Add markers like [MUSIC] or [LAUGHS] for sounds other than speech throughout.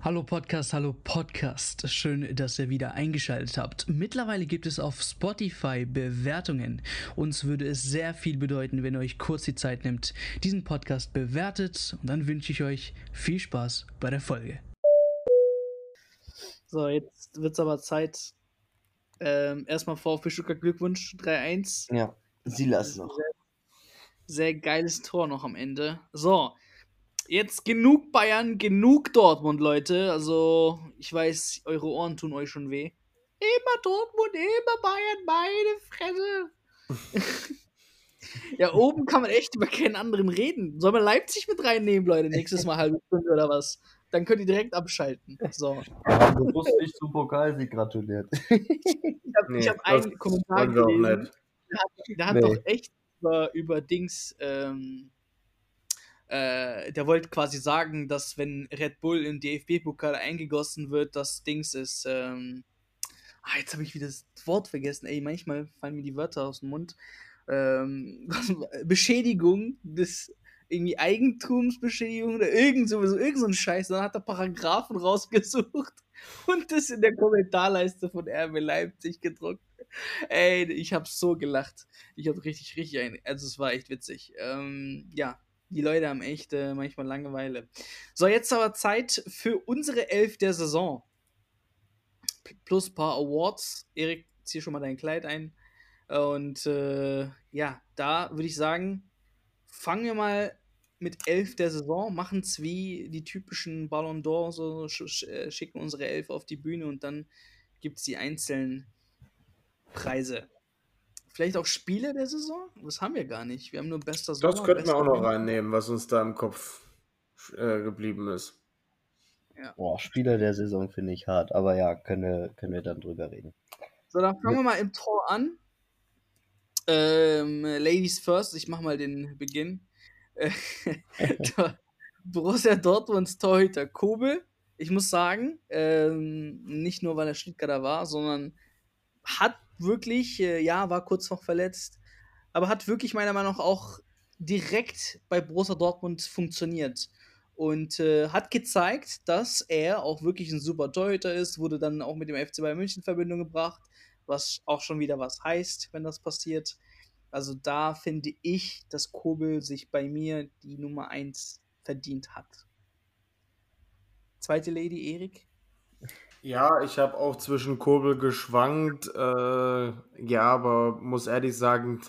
Hallo Podcast, hallo Podcast. Schön, dass ihr wieder eingeschaltet habt. Mittlerweile gibt es auf Spotify Bewertungen. Uns würde es sehr viel bedeuten, wenn ihr euch kurz die Zeit nimmt, diesen Podcast bewertet. Und dann wünsche ich euch viel Spaß bei der Folge. So, jetzt wird es aber Zeit. Ähm, erstmal VfB Stuttgart Glückwunsch 3-1. Ja, Silas noch. Sehr, sehr geiles Tor noch am Ende. So, jetzt genug Bayern, genug Dortmund, Leute. Also, ich weiß, eure Ohren tun euch schon weh. Immer Dortmund, immer Bayern, meine Fresse. [LAUGHS] ja, oben kann man echt über keinen anderen reden. Soll man Leipzig mit reinnehmen, Leute, nächstes Mal halbe Stunde oder was? Dann könnt ihr direkt abschalten. So. Haben bewusst nicht zum Pokalsieg gratuliert. [LAUGHS] Ich habe Nee, hab einen Kommentar gelesen. Der hat, der hat Nee. doch echt über, über Dings, ähm, äh, der wollte quasi sagen, dass wenn Red Bull im DFB-Pokal eingegossen wird, das Dings ist, ähm, ah, jetzt habe ich wieder das Wort vergessen, ey, manchmal fallen mir die Wörter aus dem Mund, ähm, [LAUGHS] Beschädigung des irgendwie Eigentumsbeschädigung oder irgend so, irgend so ein Scheiß, dann hat er Paragraphen rausgesucht [LAUGHS] und das in der Kommentarleiste von RB Leipzig gedruckt. Ey, ich habe so gelacht. Ich habe richtig, richtig ein. Also, es war echt witzig. Ähm, ja, die Leute haben echt äh, manchmal Langeweile. So, jetzt aber Zeit für unsere Elf der Saison. P- Plus ein paar Awards. Erik, zieh schon mal dein Kleid ein. Und äh, ja, da würde ich sagen, fangen wir mal mit Elf der Saison, machen es wie die typischen Ballon d'Or, so sch äh, schicken unsere Elf auf die Bühne und dann gibt es die einzelnen Preise. Vielleicht auch Spiele der Saison? Das haben wir gar nicht. Wir haben nur bester Sommer. Das könnten wir auch noch reinnehmen, was uns da im Kopf äh, geblieben ist. Boah, Spieler der Saison finde ich hart, aber ja, können wir, können wir dann drüber reden. So, dann fangen wir mal im Tor an. Ähm, Ladies first, ich mach mal den Beginn. Äh, [LAUGHS] Borussia Dortmunds Torhüter Kobel. Ich muss sagen, ähm, nicht nur weil er Stuttgarter war, sondern hat wirklich, äh, ja, war kurz noch verletzt, aber hat wirklich meiner Meinung nach auch direkt bei Borussia Dortmund funktioniert und äh, hat gezeigt, dass er auch wirklich ein super Torhüter ist, wurde dann auch mit dem FC Bayern München in Verbindung gebracht, was auch schon wieder was heißt, wenn das passiert. Also da finde ich, dass Kobel sich bei mir die Nummer 1 verdient hat. Zweite Lady, Erik. Ja, ich habe auch zwischen Kobel geschwankt. Äh, ja, aber muss ehrlich sagen,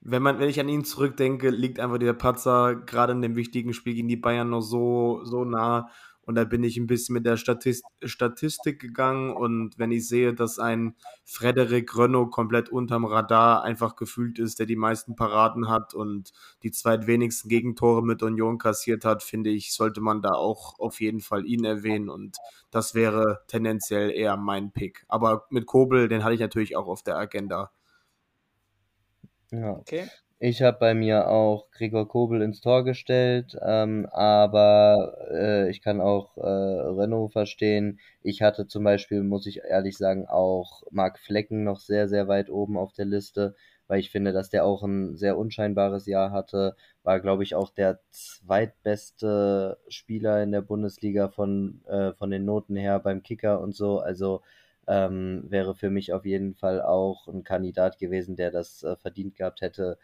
wenn, man, wenn ich an ihn zurückdenke, liegt einfach der Patzer gerade in dem wichtigen Spiel gegen die Bayern noch so, so nah. Und da bin ich ein bisschen mit der Statist Statistik gegangen. Und wenn ich sehe, dass ein Frederik Rönno komplett unterm Radar einfach gefühlt ist, der die meisten Paraden hat und die zweitwenigsten Gegentore mit Union kassiert hat, finde ich, sollte man da auch auf jeden Fall ihn erwähnen. Und das wäre tendenziell eher mein Pick. Aber mit Kobel, den hatte ich natürlich auch auf der Agenda. Ja. Okay. Ich habe bei mir auch Gregor Kobel ins Tor gestellt, ähm, aber äh, ich kann auch äh, Renault verstehen. Ich hatte zum Beispiel, muss ich ehrlich sagen, auch Marc Flecken noch sehr, sehr weit oben auf der Liste, weil ich finde, dass der auch ein sehr unscheinbares Jahr hatte. War, glaube ich, auch der zweitbeste Spieler in der Bundesliga von, äh, von den Noten her beim Kicker und so. Also ähm, wäre für mich auf jeden Fall auch ein Kandidat gewesen, der das äh, verdient gehabt hätte.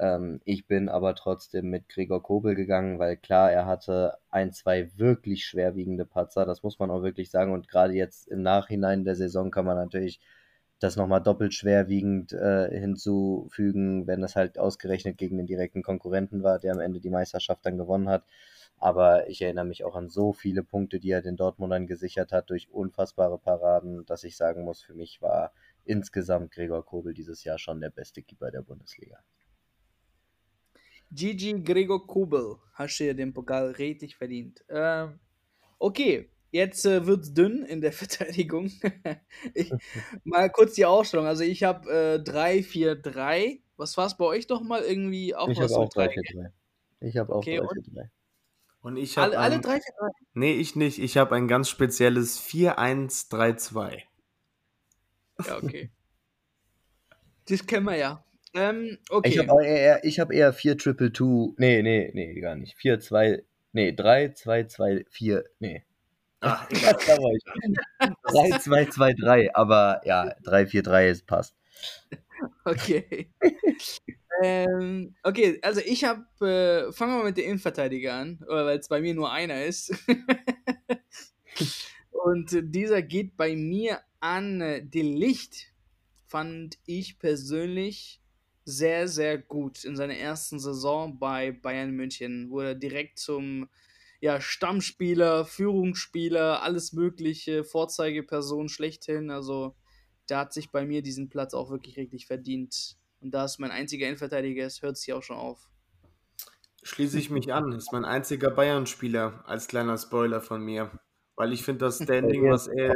Ähm, ich bin aber trotzdem mit Gregor Kobel gegangen, weil klar, er hatte ein, zwei wirklich schwerwiegende Patzer, das muss man auch wirklich sagen. Und gerade jetzt im Nachhinein der Saison kann man natürlich das nochmal doppelt schwerwiegend äh, hinzufügen, wenn das halt ausgerechnet gegen den direkten Konkurrenten war, der am Ende die Meisterschaft dann gewonnen hat. Aber ich erinnere mich auch an so viele Punkte, die er den Dortmundern gesichert hat durch unfassbare Paraden, dass ich sagen muss, für mich war insgesamt Gregor Kobel dieses Jahr schon der beste Keeper der Bundesliga. Gigi Gregor Kobel, hast du dir den Pokal redlich verdient. Ähm, okay, jetzt äh, wird's dünn in der [LAUGHS] Verteidigung. ich, mal kurz die Ausstellung. Also ich habe äh, 3, 4, 3. Was war's bei euch doch mal irgendwie auch Ich was habe auch mit 3 drei? 4 3. Ich habe auch Okay, 3 und? 4 3. Und ich habe Alle, alle ein, 3, 4, 3. Nee, ich nicht. Ich habe ein ganz spezielles 4-1-3-2. Ja, okay. das kennen wir ja. Ähm, okay. Ich habe eher, ich hab eher 4 Triple 2. Nee, nee, nee, gar nicht. 4 2. Nee, 3 2 2 4. Nee. [LAUGHS] Ach, 3-2-2-3, [LAUGHS] aber ja, 3-4-3 passt. Okay. [LAUGHS] ähm, okay, also ich habe, äh, fangen wir mal mit der Innenverteidiger an, weil es bei mir nur einer ist. Und dieser geht bei mir an äh, De Licht, fand ich persönlich sehr, sehr gut in seiner ersten Saison bei Bayern München, wo er direkt zum ja, Stammspieler, Führungsspieler, alles Mögliche, Vorzeigeperson schlechthin. Also, der hat sich bei mir diesen Platz auch wirklich richtig verdient. Und da es mein einziger Innenverteidiger ist, hört es hier auch schon auf. Schließe ich mich an. Ist mein einziger Bayern-Spieler als kleiner Spoiler von mir. Weil ich finde das [LAUGHS] Standing, was er,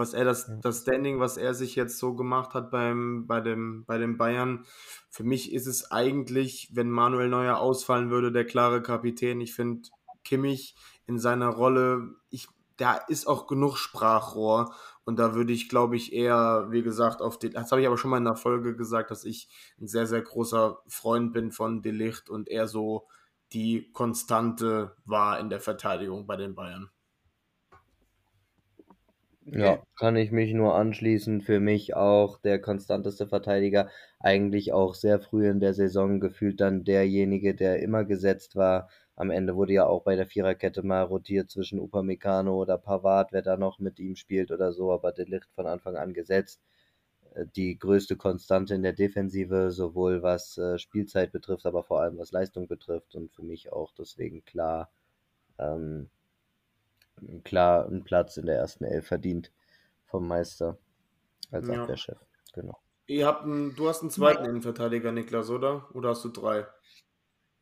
was er das, das Standing, was er sich jetzt so gemacht hat beim, bei, dem, bei den Bayern, für mich ist es eigentlich, wenn Manuel Neuer ausfallen würde, der klare Kapitän. Ich finde Kimmich in seiner Rolle, ich, da ist auch genug Sprachrohr und da würde ich, glaube ich, eher, wie gesagt, auf den, das habe ich aber schon mal in der Folge gesagt, dass ich ein sehr, sehr großer Freund bin von Delicht und er so die Konstante war in der Verteidigung bei den Bayern. Ja, kann ich mich nur anschließen. Für mich auch der konstanteste Verteidiger. Eigentlich auch sehr früh in der Saison gefühlt dann derjenige, der immer gesetzt war. Am Ende wurde ja auch bei der Viererkette mal rotiert zwischen Upamecano oder Pavard, wer da noch mit ihm spielt oder so, aber der Licht von Anfang an gesetzt. Äh, die größte Konstante in der Defensive, sowohl was äh, Spielzeit betrifft, aber vor allem was Leistung betrifft und für mich auch deswegen klar ähm, klar einen Platz in der ersten Elf verdient vom Meister als ja. Abwehrchef. Genau. Ihr habt einen, du hast einen zweiten Innenverteidiger, Niklas, oder? Oder hast du drei?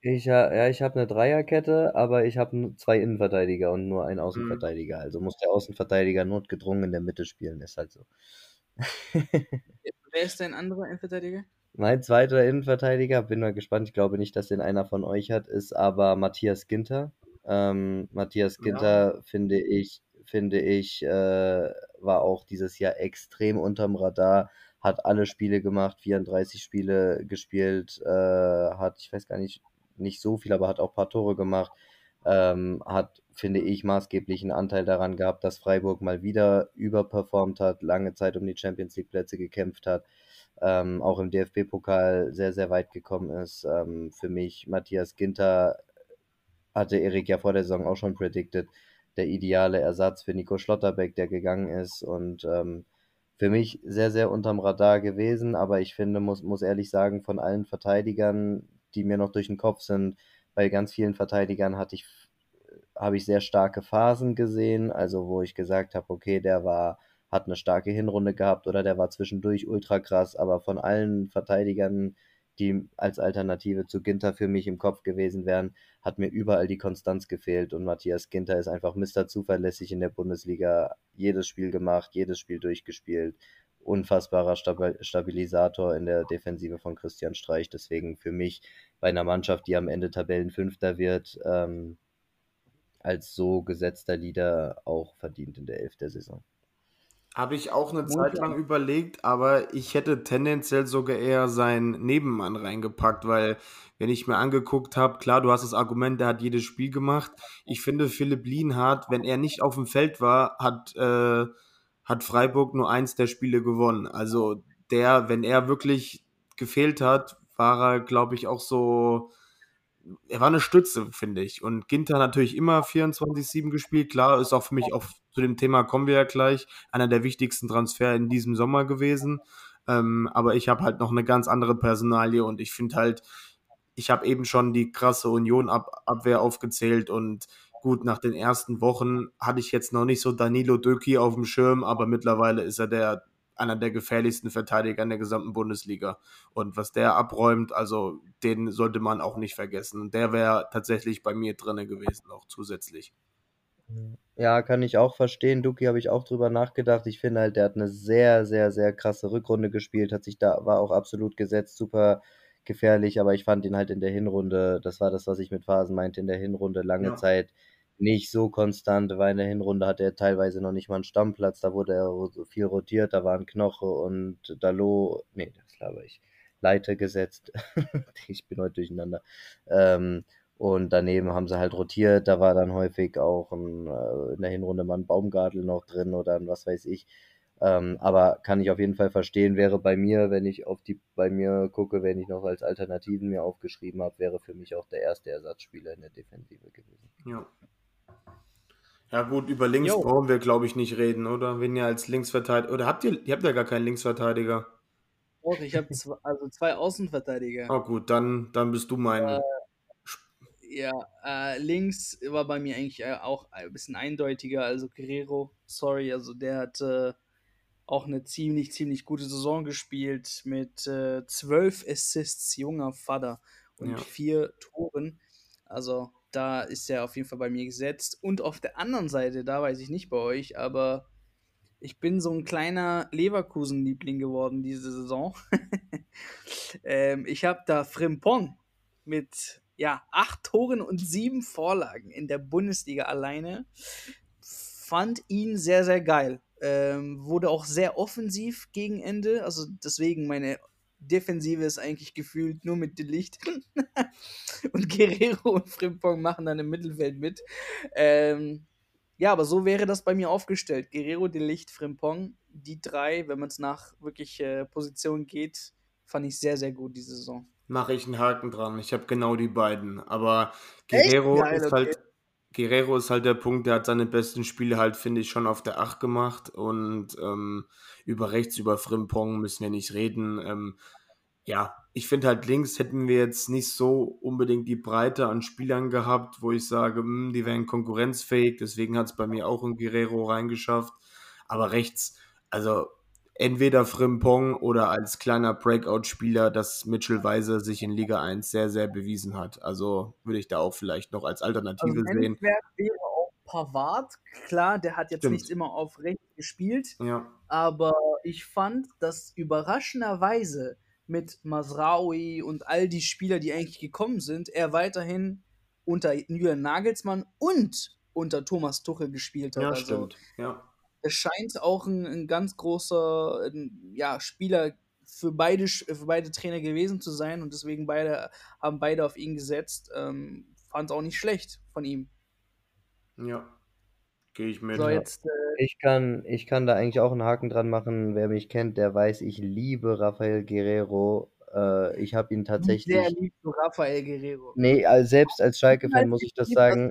Ich, ja, ich habe eine Dreierkette, aber ich habe zwei Innenverteidiger und nur einen Außenverteidiger. Hm. Also muss der Außenverteidiger notgedrungen in der Mitte spielen, ist halt so. [LAUGHS] Wer ist dein anderer Innenverteidiger? Mein zweiter Innenverteidiger, bin mal gespannt, ich glaube nicht, dass den einer von euch hat, ist aber Matthias Ginter. Ähm, Matthias Ginter ja. finde ich, finde ich, äh, war auch dieses Jahr extrem unterm Radar, hat alle Spiele gemacht, 34 Spiele gespielt, äh, hat, ich weiß gar nicht, nicht so viel, aber hat auch ein paar Tore gemacht, ähm, hat, finde ich, maßgeblichen Anteil daran gehabt, dass Freiburg mal wieder überperformt hat, lange Zeit um die Champions League Plätze gekämpft hat. Ähm, auch im DFB-Pokal sehr, sehr weit gekommen ist. Ähm, für mich Matthias Ginter hatte Erik ja vor der Saison auch schon predicted, der ideale Ersatz für Nico Schlotterbeck, der gegangen ist und ähm, für mich sehr, sehr unterm Radar gewesen, aber ich finde, muss, muss ehrlich sagen, von allen Verteidigern, die mir noch durch den Kopf sind, bei ganz vielen Verteidigern hatte ich, habe ich sehr starke Phasen gesehen, also wo ich gesagt habe, okay, der war, hat eine starke Hinrunde gehabt oder der war zwischendurch ultra krass, aber von allen Verteidigern, die als Alternative zu Ginter für mich im Kopf gewesen wären, hat mir überall die Konstanz gefehlt und Matthias Ginter ist einfach Mr. zuverlässig in der Bundesliga. Jedes Spiel gemacht, jedes Spiel durchgespielt. Unfassbarer Stabilisator in der Defensive von Christian Streich. Deswegen für mich bei einer Mannschaft, die am Ende Tabellenfünfter wird, ähm, als so gesetzter Leader auch verdient in der Elf der Saison. Habe ich auch eine Zeit lang überlegt, aber ich hätte tendenziell sogar eher seinen Nebenmann reingepackt, weil wenn ich mir angeguckt habe, klar, du hast das Argument, der hat jedes Spiel gemacht. Ich finde, Philipp Lienhardt, wenn er nicht auf dem Feld war, hat, äh, hat Freiburg nur eins der Spiele gewonnen. Also der, wenn er wirklich gefehlt hat, war er, glaube ich, auch so er war eine Stütze, finde ich. Und Ginter natürlich immer 24-7 gespielt. Klar, ist auch für mich auch zu dem Thema kommen wir ja gleich, einer der wichtigsten Transfer in diesem Sommer gewesen. Ähm, aber ich habe halt noch eine ganz andere Personalie und ich finde halt, ich habe eben schon die krasse Union-Abwehr aufgezählt und gut, nach den ersten Wochen hatte ich jetzt noch nicht so Danilo Döki auf dem Schirm, aber mittlerweile ist er der einer der gefährlichsten Verteidiger in der gesamten Bundesliga. Und was der abräumt, also den sollte man auch nicht vergessen. Und der wäre tatsächlich bei mir drinne gewesen, auch zusätzlich. Ja, kann ich auch verstehen. Duki habe ich auch drüber nachgedacht. Ich finde halt, der hat eine sehr, sehr, sehr krasse Rückrunde gespielt, hat sich da, war auch absolut gesetzt, super gefährlich, aber ich fand ihn halt in der Hinrunde, das war das, was ich mit Phasen meinte, in der Hinrunde lange ja. Zeit nicht so konstant, weil in der Hinrunde hatte er teilweise noch nicht mal einen Stammplatz, da wurde er viel rotiert, da waren Knoche und Dalo, nee, das glaube ich, Leite gesetzt. [LAUGHS] ich bin heute durcheinander. Ähm, Und daneben haben sie halt rotiert. Da war dann häufig auch ein, äh, in der Hinrunde mal ein Baumgartel noch drin oder ein was weiß ich. Ähm, aber kann ich auf jeden Fall verstehen, wäre bei mir, wenn ich auf die bei mir gucke, wenn ich noch als Alternativen mir aufgeschrieben habe, wäre für mich auch der erste Ersatzspieler in der Defensive gewesen. Ja. Ja gut, über links jo. brauchen wir, glaube ich, nicht reden, oder? Wenn ihr als Linksverteidiger. Oder habt ihr, ihr habt ja gar keinen Linksverteidiger. Doch, ich habe zwei, also zwei Außenverteidiger. Oh gut, dann, dann bist du mein. Äh, ja, äh, links war bei mir eigentlich äh, auch ein bisschen eindeutiger. Also Guerrero, sorry, also der hat äh, auch eine ziemlich, ziemlich gute Saison gespielt mit äh, zwölf Assists, junger Vater und ja. vier Toren. Also da ist er auf jeden Fall bei mir gesetzt. Und auf der anderen Seite, da weiß ich nicht bei euch, aber ich bin so ein kleiner Leverkusen-Liebling geworden diese Saison. [LAUGHS] ähm, ich habe da Frimpong mit ja, acht Toren und sieben Vorlagen in der Bundesliga alleine. Fand ihn sehr, sehr geil. Ähm, wurde auch sehr offensiv gegen Ende. Also deswegen meine Defensive ist eigentlich gefühlt nur mit Delicht. [LAUGHS] und Guerrero und Frimpong machen dann im Mittelfeld mit. Ähm, ja, aber so wäre das bei mir aufgestellt. Guerrero, Delicht, Frimpong, die drei, wenn man es nach wirklich äh, Position geht, fand ich sehr, sehr gut diese Saison. Mache ich einen Haken dran. Ich habe genau die beiden. Aber Guerrero Geil, ist halt okay. Guerrero ist halt der Punkt, der hat seine besten Spiele halt, finde ich, schon auf der 8 gemacht. Und ähm, über rechts, über Frimpong müssen wir nicht reden. Ähm, ja, ich finde halt links hätten wir jetzt nicht so unbedingt die Breite an Spielern gehabt, wo ich sage, mh, hm, die wären konkurrenzfähig. Deswegen hat es bei mir auch ein Guerrero reingeschafft. Aber rechts, also entweder Frimpong oder als kleiner Breakout-Spieler, dass Mitchell Weiser sich in Liga 1 sehr, sehr bewiesen hat. Also würde ich da auch vielleicht noch als Alternative also sehen. wäre auch Pavard, klar, der hat jetzt Stimmt. nicht immer auf rechts gespielt, ja. aber ich fand, dass überraschenderweise mit Masraoui und all die Spieler, die eigentlich gekommen sind, er weiterhin unter Julian Nagelsmann und unter Thomas Tuchel gespielt hat. Ja, also, stimmt. Ja es scheint auch ein, ein ganz großer ein, ja, Spieler für beide, für beide Trainer gewesen zu sein und deswegen beide haben beide auf ihn gesetzt. Ähm, Fand es auch nicht schlecht von ihm. Ja, gehe ich mit. So, jetzt, äh, ich, kann, ich kann da eigentlich auch einen Haken dran machen. Wer mich kennt, der weiß, ich liebe Rafael Guerrero. Äh, ich habe ihn tatsächlich. Sehr lieb zu Rafael Guerrero. Nee, selbst als Schalke-Fan muss ich das sagen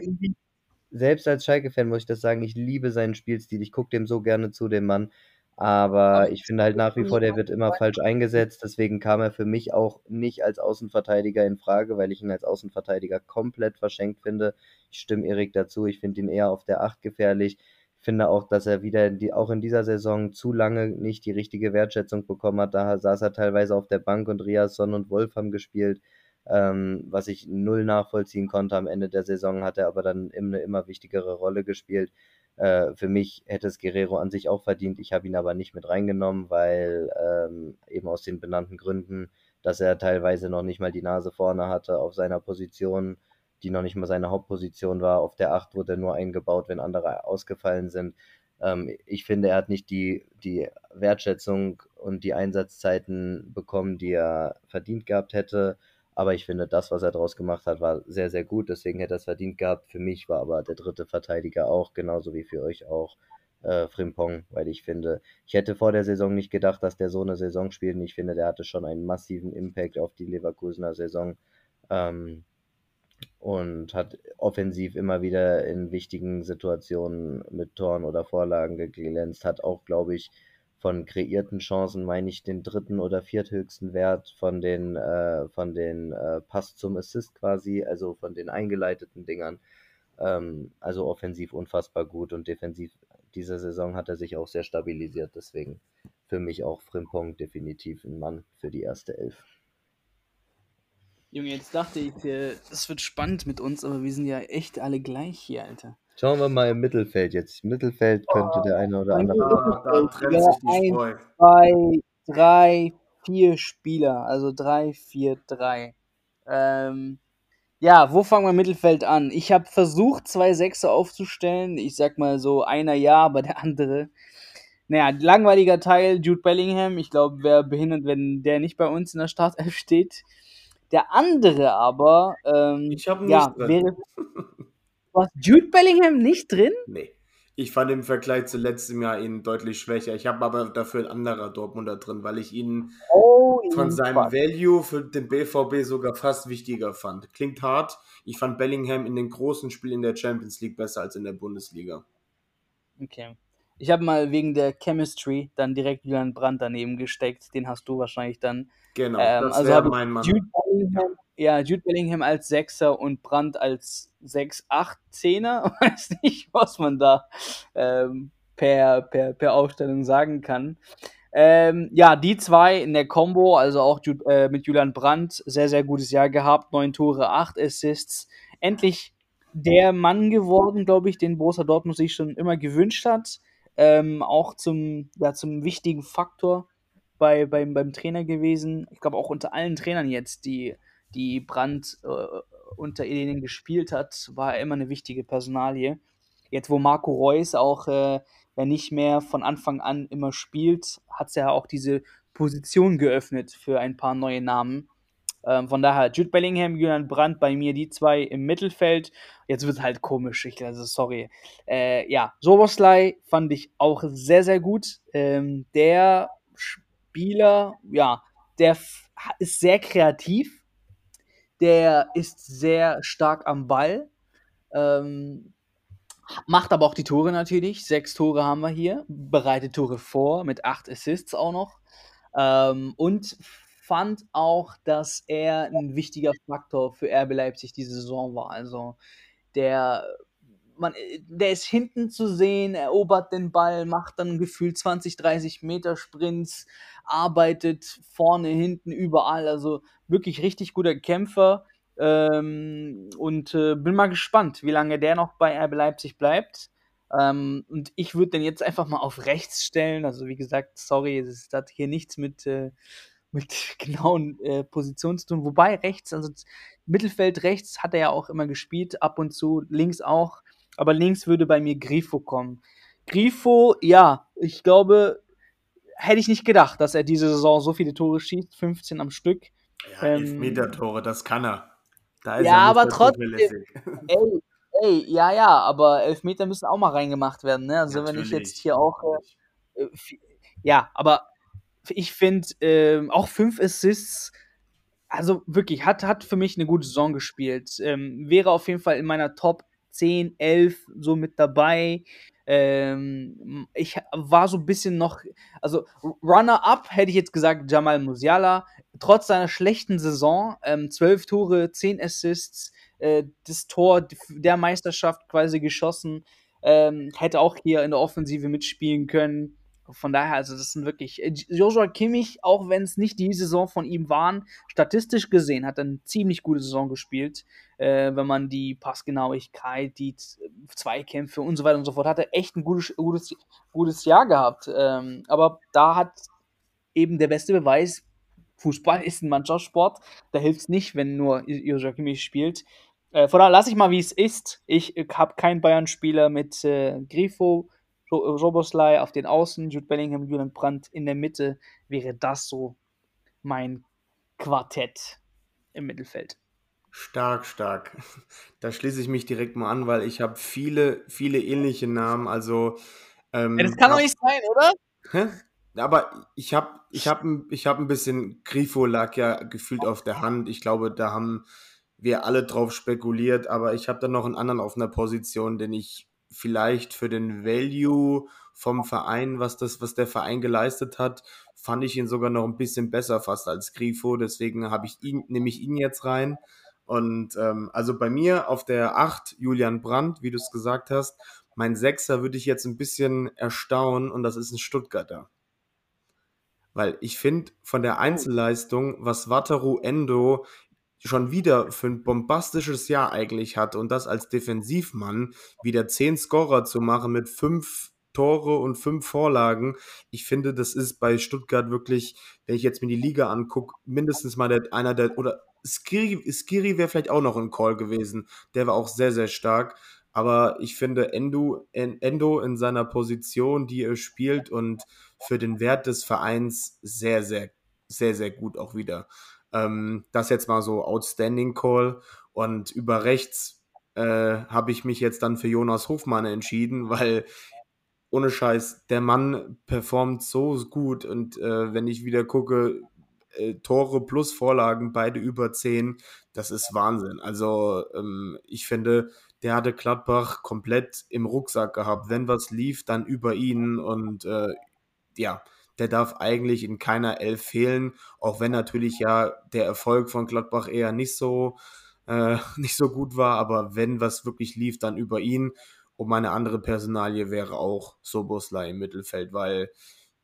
selbst als Schalke-Fan muss ich das sagen, ich liebe seinen Spielstil. Ich gucke dem so gerne zu, dem Mann. Aber ich finde halt nach wie vor, der wird immer falsch eingesetzt. Deswegen kam er für mich auch nicht als Außenverteidiger in Frage, weil ich ihn als Außenverteidiger komplett verschenkt finde. Ich stimme Erik dazu. Ich finde ihn eher auf der Acht gefährlich. Ich finde auch, dass er wieder die, auch in dieser Saison zu lange nicht die richtige Wertschätzung bekommen hat. Da saß er teilweise auf der Bank und Riasson und Wolf haben gespielt ähm, was ich null nachvollziehen konnte. Am Ende der Saison hat er aber dann eine immer wichtigere Rolle gespielt. Äh, für mich hätte es Guerrero an sich auch verdient. Ich habe ihn aber nicht mit reingenommen, weil ähm, eben aus den benannten Gründen, dass er teilweise noch nicht mal die Nase vorne hatte auf seiner Position, die noch nicht mal seine Hauptposition war. Auf der 8 wurde er nur eingebaut, wenn andere ausgefallen sind. Ähm, ich finde, er hat nicht die, die Wertschätzung und die Einsatzzeiten bekommen, die er verdient gehabt hätte. Aber ich finde, das, was er daraus gemacht hat, war sehr, sehr gut. Deswegen hätte er es verdient gehabt. Für mich war aber der dritte Verteidiger auch, genauso wie für euch auch, äh, Frimpong, weil ich finde, ich hätte vor der Saison nicht gedacht, dass der so eine Saison spielt. Und ich finde, der hatte schon einen massiven Impact auf die Leverkusener Saison. Ähm, und hat offensiv immer wieder in wichtigen Situationen mit Toren oder Vorlagen geglänzt, hat auch, glaube ich, von kreierten Chancen meine ich den dritten oder vierthöchsten Wert von den, äh, von den äh, Pass zum Assist quasi, also von den eingeleiteten Dingern. Ähm, also offensiv unfassbar gut und defensiv diese Saison hat er sich auch sehr stabilisiert. Deswegen für mich auch Frimpong definitiv ein Mann für die erste Elf. Junge, jetzt dachte ich, es wird spannend mit uns, aber wir sind ja echt alle gleich hier, Alter. Schauen wir mal im Mittelfeld jetzt. Im Mittelfeld könnte der eine oder andere. Ja, da trennt sich die Spreu. Zwei, drei, vier Spieler. Also drei, vier, drei. Ähm, ja, wo fangen wir im Mittelfeld an? Ich habe versucht, zwei Sechser aufzustellen. Ich sag mal so, einer ja, aber der andere. Naja, langweiliger Teil, Jude Bellingham. Ich glaube, wäre behindert, wenn der nicht bei uns in der Startelf steht. Der andere aber, ähm, Ich habe ihn ja, nicht drin. wäre. [LAUGHS] Was Jude Bellingham nicht drin? Nee. Ich fand im Vergleich zu letztem Jahr ihn deutlich schwächer. Ich habe aber dafür ein anderer Dortmunder drin, weil ich ihn Oh, von seinem fuck. Value für den BVB sogar fast wichtiger fand. Klingt hart. Ich fand Bellingham in den großen Spielen in der Champions League besser als in der Bundesliga. Okay. Ich habe mal wegen der Chemistry dann direkt Julian Brandt daneben gesteckt. Den hast du wahrscheinlich dann. Genau, Ähm, das also wäre mein Mann. Jude Bellingham, ja, Jude Bellingham als Sechser und Brandt als 6, 8, 10er. Weiß nicht, was man da ähm, per, per, per Aufstellung sagen kann. Ähm, ja, die zwei in der Combo, also auch Jude, äh, mit Julian Brandt, sehr, sehr gutes Jahr gehabt. Neun Tore, acht Assists. Endlich der Mann geworden, glaube ich, den Borussia Dortmund sich schon immer gewünscht hat. Ähm, auch zum, ja, zum wichtigen Faktor bei, beim, beim Trainer gewesen. Ich glaube auch unter allen Trainern jetzt, die, die Brandt äh, unter ihnen gespielt hat, war er immer eine wichtige Personalie. Jetzt, wo Marco Reus auch äh, ja nicht mehr von Anfang an immer spielt, hat es ja auch diese Position geöffnet für ein paar neue Namen. Ähm, von daher, Jude Bellingham, Julian Brandt bei mir, die zwei im Mittelfeld. Jetzt wird halt komisch, ich, also sorry. Äh, ja, Soboslai fand ich auch sehr, sehr gut. Ähm, der Spieler, ja, der ist sehr kreativ. Der ist sehr stark am Ball. Ähm, macht aber auch die Tore natürlich. Sechs Tore haben wir hier. Bereitet Tore vor mit acht Assists auch noch. Ähm, und fand auch, dass er ein wichtiger Faktor für RB Leipzig diese Saison war. Also der, man, der ist hinten zu sehen, erobert den Ball, macht dann gefühlt 20, 30 Meter Sprints, arbeitet vorne, hinten, überall. Also wirklich richtig guter Kämpfer. Ähm, und äh, bin mal gespannt, wie lange der noch bei RB Leipzig bleibt. Ähm, und ich würde den jetzt einfach mal auf rechts stellen. Also wie gesagt, sorry, es hat hier nichts mit, äh, mit [LAUGHS] genauen äh, Positionen zu tun. Wobei rechts, also Mittelfeld rechts hat er ja auch immer gespielt, ab und zu, links auch. Aber links würde bei mir Grifo kommen. Grifo, ja, ich glaube, hätte ich nicht gedacht, dass er diese Saison so viele Tore schießt, 15 am Stück. Ja, Ähm, Elfmeter-Tore, das kann er. Da ist Ja, er aber trotzdem. [LAUGHS] Ey, ey, ja, ja, aber Elfmeter müssen auch mal reingemacht werden, ne? Also wenn ich Natürlich, jetzt hier auch natürlich. äh, ja, aber ich finde ähm, auch fünf Assists, also wirklich, hat, hat für mich eine gute Saison gespielt. Ähm, wäre auf jeden Fall in meiner Top 10, 11 so mit dabei. Ähm, ich war so ein bisschen noch, also Runner-up hätte ich jetzt gesagt Jamal Musiala. Trotz seiner schlechten Saison, ähm, 12 Tore, 10 Assists, äh, das Tor der Meisterschaft quasi geschossen. Ähm, hätte auch hier in der Offensive mitspielen können. Von daher, also das sind wirklich äh, Joshua Kimmich, auch wenn es nicht die Saison von ihm waren, statistisch gesehen hat er eine ziemlich gute Saison gespielt, äh, wenn man die Passgenauigkeit, die Zweikämpfe und so weiter und so fort hat er echt ein gutes, gutes, gutes Jahr gehabt. Ähm, aber da hat eben der beste Beweis, Fußball ist ein Mannschaftssport, da hilft es nicht, wenn nur Joshua Kimmich spielt. Äh, von daher lasse ich mal, wie es ist. Ich äh, habe keinen Bayern-Spieler mit äh, Grifo, Roboslai auf den Außen, Jude Bellingham, Julian Brandt in der Mitte. Wäre das so mein Quartett im Mittelfeld. Stark, stark. [LAUGHS] Da schließe ich mich direkt mal an, weil ich habe viele, viele ähnliche Namen. Also, ähm, Ja, das kann doch nicht sein, oder? Hä? Aber ich habe ich hab, ein- ich hab ein bisschen, Grifo lag ja gefühlt auf der Hand. Ich glaube, da haben wir alle drauf spekuliert, aber ich habe dann noch einen anderen auf einer Position, den ich vielleicht für den Value vom Verein, was das, was der Verein geleistet hat, fand ich ihn sogar noch ein bisschen besser fast als Grifo. Deswegen habe ich ihn, nehme ich ihn jetzt rein. Und ähm, also bei mir auf der 8 Julian Brandt, wie du es gesagt hast. Mein Sechser würde ich jetzt ein bisschen erstaunen und das ist ein Stuttgarter. Weil ich finde, von der Einzelleistung, was Wataru Endo schon wieder für ein bombastisches Jahr eigentlich hat und das als Defensivmann wieder zehn Scorer zu machen mit fünf Tore und fünf Vorlagen. Ich finde, das ist bei Stuttgart wirklich, wenn ich jetzt mir die Liga angucke, mindestens mal der, einer der, oder Skiri, Skiri wäre vielleicht auch noch ein Call gewesen. Der war auch sehr, sehr stark. Aber ich finde Endo, En- Endo in seiner Position, die er spielt und für den Wert des Vereins sehr, sehr, sehr, sehr gut auch wieder. Ähm, das jetzt mal so Outstanding Call. Und über rechts äh, habe ich mich jetzt dann für Jonas Hofmann entschieden, [LAUGHS] weil ohne Scheiß, der Mann performt so gut und äh, wenn ich wieder gucke, äh, Tore plus Vorlagen, beide über 10, das ist Wahnsinn. Also ähm, ich finde, der hatte Gladbach komplett im Rucksack gehabt. Wenn was lief, dann über ihn und äh, ja, der darf eigentlich in keiner Elf fehlen, auch wenn natürlich ja der Erfolg von Gladbach eher nicht so, äh, [LAUGHS] nicht so gut war, aber wenn was wirklich lief, dann über ihn. Und meine andere Personalie wäre auch Soboslai im Mittelfeld, weil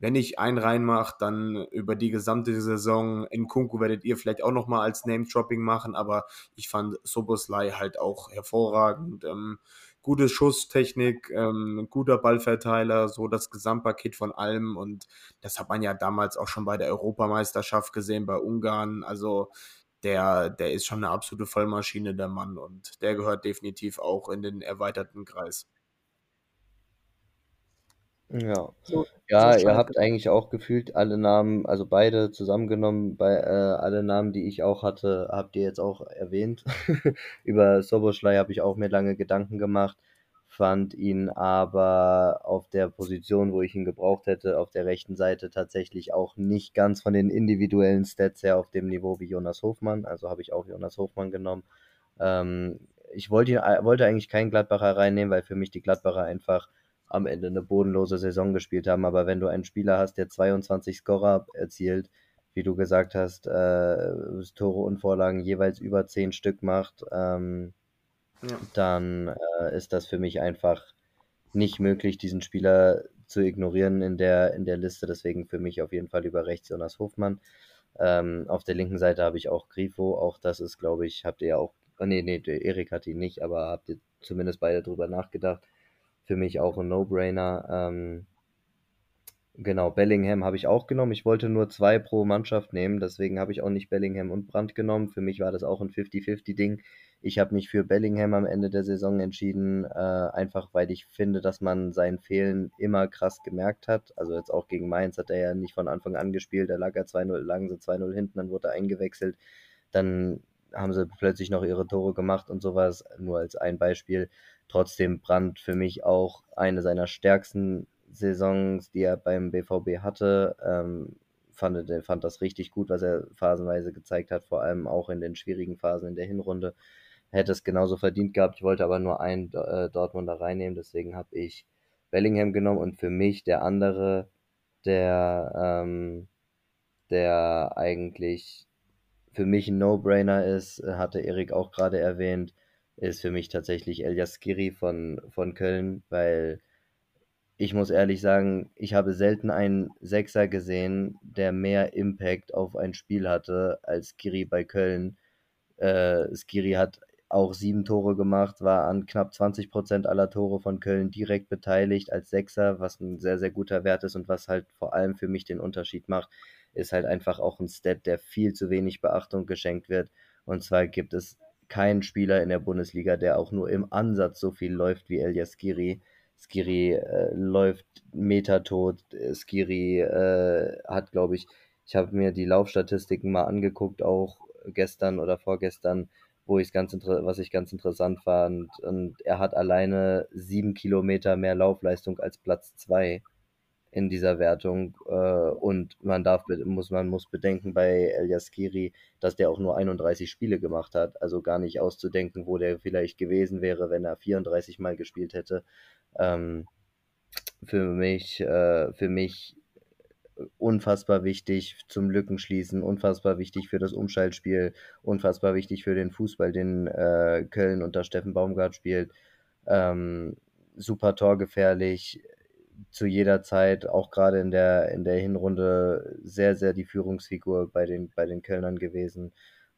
wenn ich einen reinmache, dann über die gesamte Saison in Kunku werdet ihr vielleicht auch nochmal als Name-Dropping machen, aber ich fand Soboslai halt auch hervorragend. Ähm, gute Schusstechnik, ähm, guter Ballverteiler, so das Gesamtpaket von allem. Und das hat man ja damals auch schon bei der Europameisterschaft gesehen, bei Ungarn. Also der, der ist schon eine absolute Vollmaschine, der Mann. Und der gehört definitiv auch in den erweiterten Kreis. Ja. So, ja, so ihr habt eigentlich auch gefühlt alle Namen, also beide zusammengenommen, bei äh, alle Namen, die ich auch hatte, habt ihr jetzt auch erwähnt. [LAUGHS] Über Soboschlei habe ich auch mir lange Gedanken gemacht, fand ihn aber auf der Position, wo ich ihn gebraucht hätte, auf der rechten Seite tatsächlich auch nicht ganz von den individuellen Stats her auf dem Niveau wie Jonas Hofmann. Also habe ich auch Jonas Hofmann genommen. Ähm, ich wollte, ihn, wollte eigentlich keinen Gladbacher reinnehmen, weil für mich die Gladbacher einfach am Ende eine bodenlose Saison gespielt haben. Aber wenn du einen Spieler hast, der 22 Scorer erzielt, wie du gesagt hast, äh, Tore und Vorlagen jeweils über 10 Stück macht, ähm, ja. dann äh, ist das für mich einfach nicht möglich, diesen Spieler zu ignorieren in der, in der Liste. Deswegen für mich auf jeden Fall über rechts Jonas Hofmann. Ähm, auf der linken Seite habe ich auch Grifo. Auch das ist, glaube ich, habt ihr ja auch. Oh, nee, nee, Erik hat ihn nicht, aber habt ihr zumindest beide drüber nachgedacht für mich auch ein No-Brainer. Ähm, genau, Bellingham habe ich auch genommen. Ich wollte nur zwei pro Mannschaft nehmen, deswegen habe ich auch nicht Bellingham und Brandt genommen. Für mich war das auch ein 50-50-Ding. Ich habe mich für Bellingham am Ende der Saison entschieden, äh, einfach weil ich finde, dass man sein Fehlen immer krass gemerkt hat. Also jetzt auch gegen Mainz hat er ja nicht von Anfang an gespielt. Da lag er 2-0, lagen sie 2-0 hinten, dann wurde er eingewechselt. Dann haben sie plötzlich noch ihre Tore gemacht und sowas. Nur als ein Beispiel. Trotzdem Brandt für mich auch eine seiner stärksten Saisons, die er beim BVB hatte. Ähm, fand, fand das richtig gut, was er phasenweise gezeigt hat, vor allem auch in den schwierigen Phasen in der Hinrunde. Hätte es genauso verdient gehabt. Ich wollte aber nur einen äh, Dortmunder reinnehmen, deswegen habe ich Bellingham genommen und für mich der andere, der, ähm, der eigentlich für mich ein No-Brainer ist, hatte Erik auch gerade erwähnt, ist für mich tatsächlich Elias Skiri von, von Köln, weil ich muss ehrlich sagen, ich habe selten einen Sechser gesehen, der mehr Impact auf ein Spiel hatte als Skiri bei Köln. Äh, Skiri hat auch sieben Tore gemacht, war an knapp 20 Prozent aller Tore von Köln direkt beteiligt als Sechser, was ein sehr, sehr guter Wert ist und was halt vor allem für mich den Unterschied macht, ist halt einfach auch ein Stat, der viel zu wenig Beachtung geschenkt wird. Und zwar gibt es kein Spieler in der Bundesliga, der auch nur im Ansatz so viel läuft wie Elias Skiri. Skiri äh, läuft metertot. Skiri äh, hat, glaube ich, ich habe mir die Laufstatistiken mal angeguckt, auch gestern oder vorgestern, wo ich ganz was ich ganz interessant fand. Und er hat alleine sieben Kilometer mehr Laufleistung als Platz zwei in dieser Wertung. Äh, und man darf, muss, man muss bedenken bei Elias Kiri, dass der auch nur 31 Spiele gemacht hat. Also gar nicht auszudenken, wo der vielleicht gewesen wäre, wenn er 34 Mal gespielt hätte. Ähm, für mich, äh, für mich unfassbar wichtig zum Lückenschließen, unfassbar wichtig für das Umschaltspiel, unfassbar wichtig für den Fußball, den äh, Köln unter Steffen Baumgart spielt. Ähm, super torgefährlich, zu jeder Zeit, auch gerade in der, in der Hinrunde, sehr, sehr die Führungsfigur bei den, bei den Kölnern gewesen.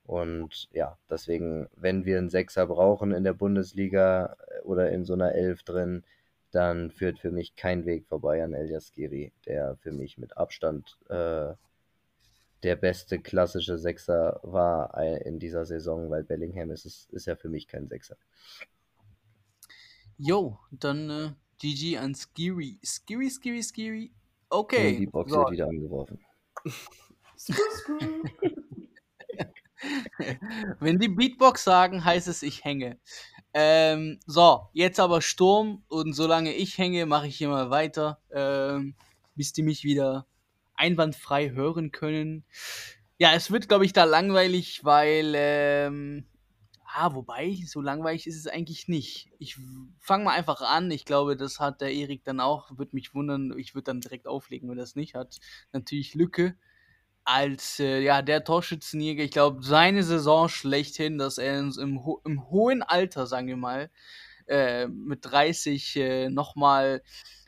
Und ja, deswegen, wenn wir einen Sechser brauchen in der Bundesliga äh, oder in so einer Elf drin, dann führt für mich kein Weg vorbei an Elias Giri, der für mich mit Abstand äh, der beste klassische Sechser war in dieser Saison, weil Bellingham ist, ist ja für mich kein Sechser. Jo, dann äh, GG an Skiri. Skiri, Skiri, Skiri. Okay. Und die Box so. wird wieder angeworfen. [LAUGHS] Wenn die Beatbox sagen, heißt es, ich hänge. Ähm, so, jetzt aber Sturm und solange ich hänge, mache ich hier mal weiter, ähm, bis die mich wieder einwandfrei hören können. Ja, es wird, glaube ich, da langweilig, weil, ähm, ah, wobei, so langweilig ist es eigentlich nicht. Ich fange mal einfach an. Ich glaube, das hat der Erik dann auch. Würde mich wundern, ich würde dann direkt auflegen, wenn er das nicht hat. Natürlich Lücke als äh, ja, der Torschützenjäger, ich glaube, seine Saison schlechthin, dass er im, ho im hohen Alter, sagen wir mal, äh, mit 30 äh, nochmal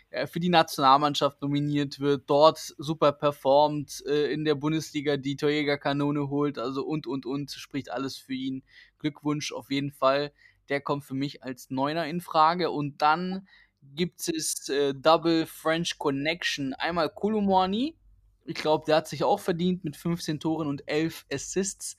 äh, für die Nationalmannschaft nominiert wird, dort super performt, äh, in der Bundesliga die Torjägerkanone holt, also und, und, und, spricht alles für ihn. Glückwunsch auf jeden Fall. Der kommt für mich als Neuner in Frage. Und dann gibt es äh, Double French Connection. Einmal Kolumani, ich glaube, der hat sich auch verdient mit 15 Toren und 11 Assists.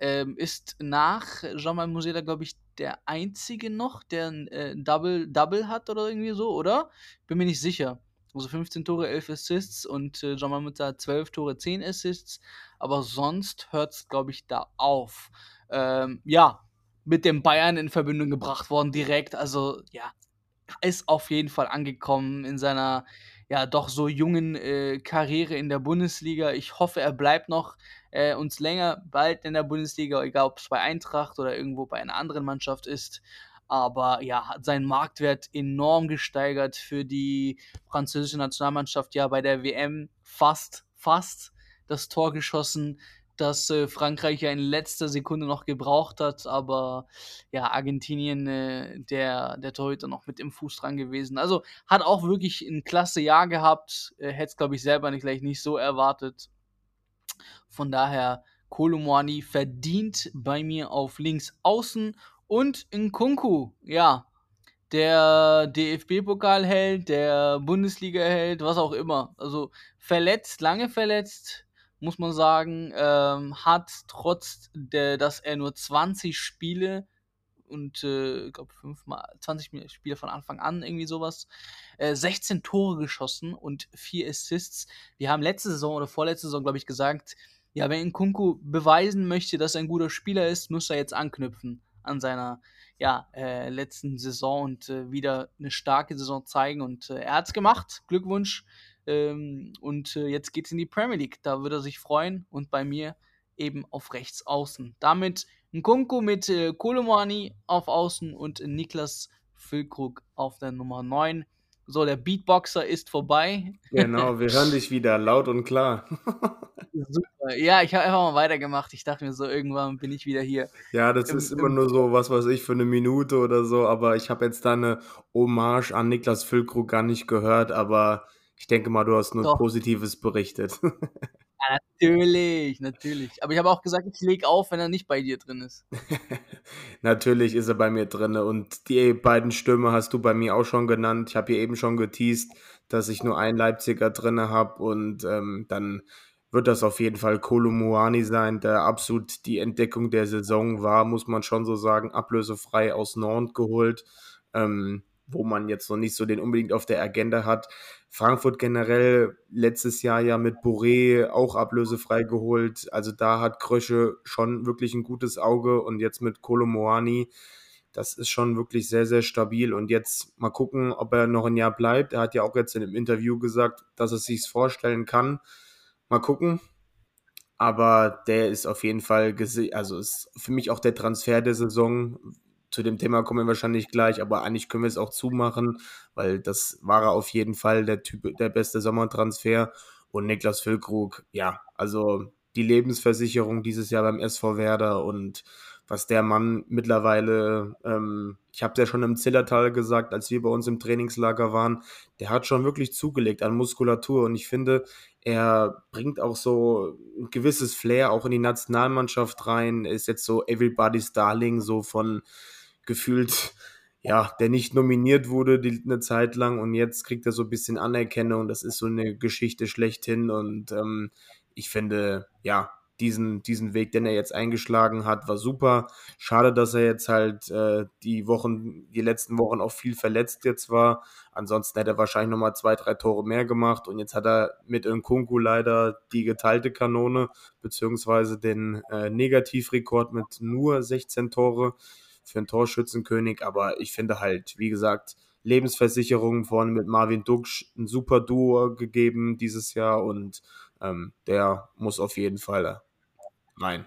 Ähm, ist nach Jamal Musiala, glaube ich, der einzige noch, der ein äh, Double, Double hat oder irgendwie so, oder? Bin mir nicht sicher. Also 15 Tore, 11 Assists und äh, Jamal Musiala 12 Tore, 10 Assists. Aber sonst hört es, glaube ich, da auf. Ähm, ja, mit dem Bayern in Verbindung gebracht worden direkt. Also, ja, ist auf jeden Fall angekommen in seiner ja doch so jungen äh, Karriere in der Bundesliga. Ich hoffe, er bleibt noch äh, uns länger bald in der Bundesliga, egal ob es bei Eintracht oder irgendwo bei einer anderen Mannschaft ist. Aber ja, hat seinen Marktwert enorm gesteigert für die französische Nationalmannschaft. Ja, bei der WM fast, fast das Tor geschossen dass äh, Frankreich ja in letzter Sekunde noch gebraucht hat, aber ja, Argentinien, äh, der, der Torhüter noch mit im Fuß dran gewesen. Also hat auch wirklich ein klasse Jahr gehabt, äh, hätte es, glaube ich, selber nicht gleich nicht so erwartet. Von daher, Kolumani verdient bei mir auf links außen und Nkunku, ja, der DFB-Pokalheld, der Bundesliga-Held, was auch immer. Also verletzt, lange verletzt, muss man sagen, ähm, hat trotz der, dass er nur 20 Spiele und äh, ich glaube fünfmal 20 Spiele von Anfang an irgendwie sowas, äh, 16 Tore geschossen und vier Assists. Wir haben letzte Saison oder vorletzte Saison glaube ich gesagt, ja, wenn Kunku beweisen möchte, dass er ein guter Spieler ist, muss er jetzt anknüpfen an seiner ja, äh, letzten Saison und äh, wieder eine starke Saison zeigen und äh, er hat's gemacht. Glückwunsch ähm, und äh, jetzt geht es in die Premier League. Da würde er sich freuen. Und bei mir eben auf rechts außen. Damit Nkunku mit äh, Kolomani auf außen und Niklas Füllkrug auf der Nummer 9. So, der Beatboxer ist vorbei. Genau, [LAUGHS] wir hören dich wieder laut und klar. [LAUGHS] Super. Ja, ich habe einfach mal weitergemacht. Ich dachte mir so, irgendwann bin ich wieder hier. Ja, das Im, ist immer nur so, was weiß ich, für eine Minute oder so. Aber ich habe jetzt da eine Hommage an Niklas Füllkrug gar nicht gehört. Aber ich denke mal, du hast nur Doch. Positives berichtet. [LAUGHS] Ja, natürlich, natürlich. Aber ich habe auch gesagt, ich lege auf, wenn er nicht bei dir drin ist. [LAUGHS] natürlich ist er bei mir drin. Und die beiden Stürme hast du bei mir auch schon genannt. Ich habe hier eben schon geteased, dass ich nur einen Leipziger drin habe. Und ähm, dann wird das auf jeden Fall Kolumuani sein, der absolut die Entdeckung der Saison war, muss man schon so sagen, ablösefrei aus Nord geholt. Ähm, wo man jetzt noch nicht so den unbedingt auf der Agenda hat. Frankfurt generell letztes Jahr ja mit Boré auch ablösefrei geholt. Also da hat Krösche schon wirklich ein gutes Auge und jetzt mit Kolomoani, das ist schon wirklich sehr, sehr stabil. Und jetzt mal gucken, ob er noch ein Jahr bleibt. Er hat ja auch jetzt in einem Interview gesagt, dass er sich vorstellen kann. Mal gucken. Aber der ist auf jeden Fall, also ist für mich auch der Transfer der Saison zu dem Thema kommen wir wahrscheinlich gleich, aber eigentlich können wir es auch zumachen, weil das war auf jeden Fall der Typ, der beste Sommertransfer. Und Niklas Füllkrug, ja, also die Lebensversicherung dieses Jahr beim SV Werder und was der Mann mittlerweile, ähm, ich habe ja schon im Zillertal gesagt, als wir bei uns im Trainingslager waren, der hat schon wirklich zugelegt an Muskulatur und ich finde, er bringt auch so ein gewisses Flair auch in die Nationalmannschaft rein, ist jetzt so Everybody's Darling, so von gefühlt, ja, der nicht nominiert wurde die, eine Zeit lang und jetzt kriegt er so ein bisschen Anerkennung. Das ist so eine Geschichte schlechthin und ähm, ich finde, ja, diesen, diesen Weg, den er jetzt eingeschlagen hat, war super. Schade, dass er jetzt halt äh, die Wochen, die letzten Wochen auch viel verletzt jetzt war. Ansonsten hätte er wahrscheinlich nochmal zwei, drei Tore mehr gemacht. Und jetzt hat er mit Nkunku leider die geteilte Kanone, beziehungsweise den äh, Negativrekord mit nur 16 Tore für einen Torschützenkönig. Aber ich finde halt, wie gesagt, Lebensversicherung vorne mit Marvin Duksch ein super Duo gegeben dieses Jahr und ähm, der muss auf jeden Fall rein.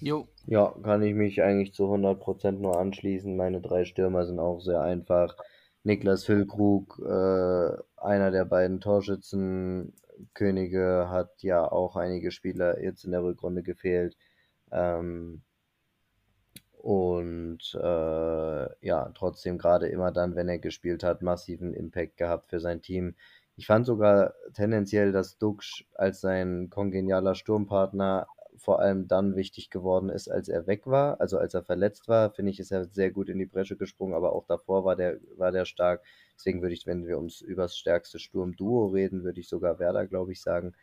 Jo. Ja, kann ich mich eigentlich zu 100% nur anschließen. Meine drei Stürmer sind auch sehr einfach. Niklas Füllkrug, äh, einer der beiden Torschützenkönige, hat ja auch einige Spieler jetzt in der Rückrunde gefehlt. Ähm, und äh, ja, trotzdem gerade immer dann, wenn er gespielt hat, massiven Impact gehabt für sein Team. Ich fand sogar tendenziell, dass Dux als sein kongenialer Sturmpartner vor allem dann wichtig geworden ist, als er weg war, also als er verletzt war, finde ich, ist er sehr gut in die Bresche gesprungen, aber auch davor war der, war der stark. Deswegen würde ich, wenn wir ums übers stärkste Sturmduo reden, würde ich sogar Werder, glaube ich, sagen.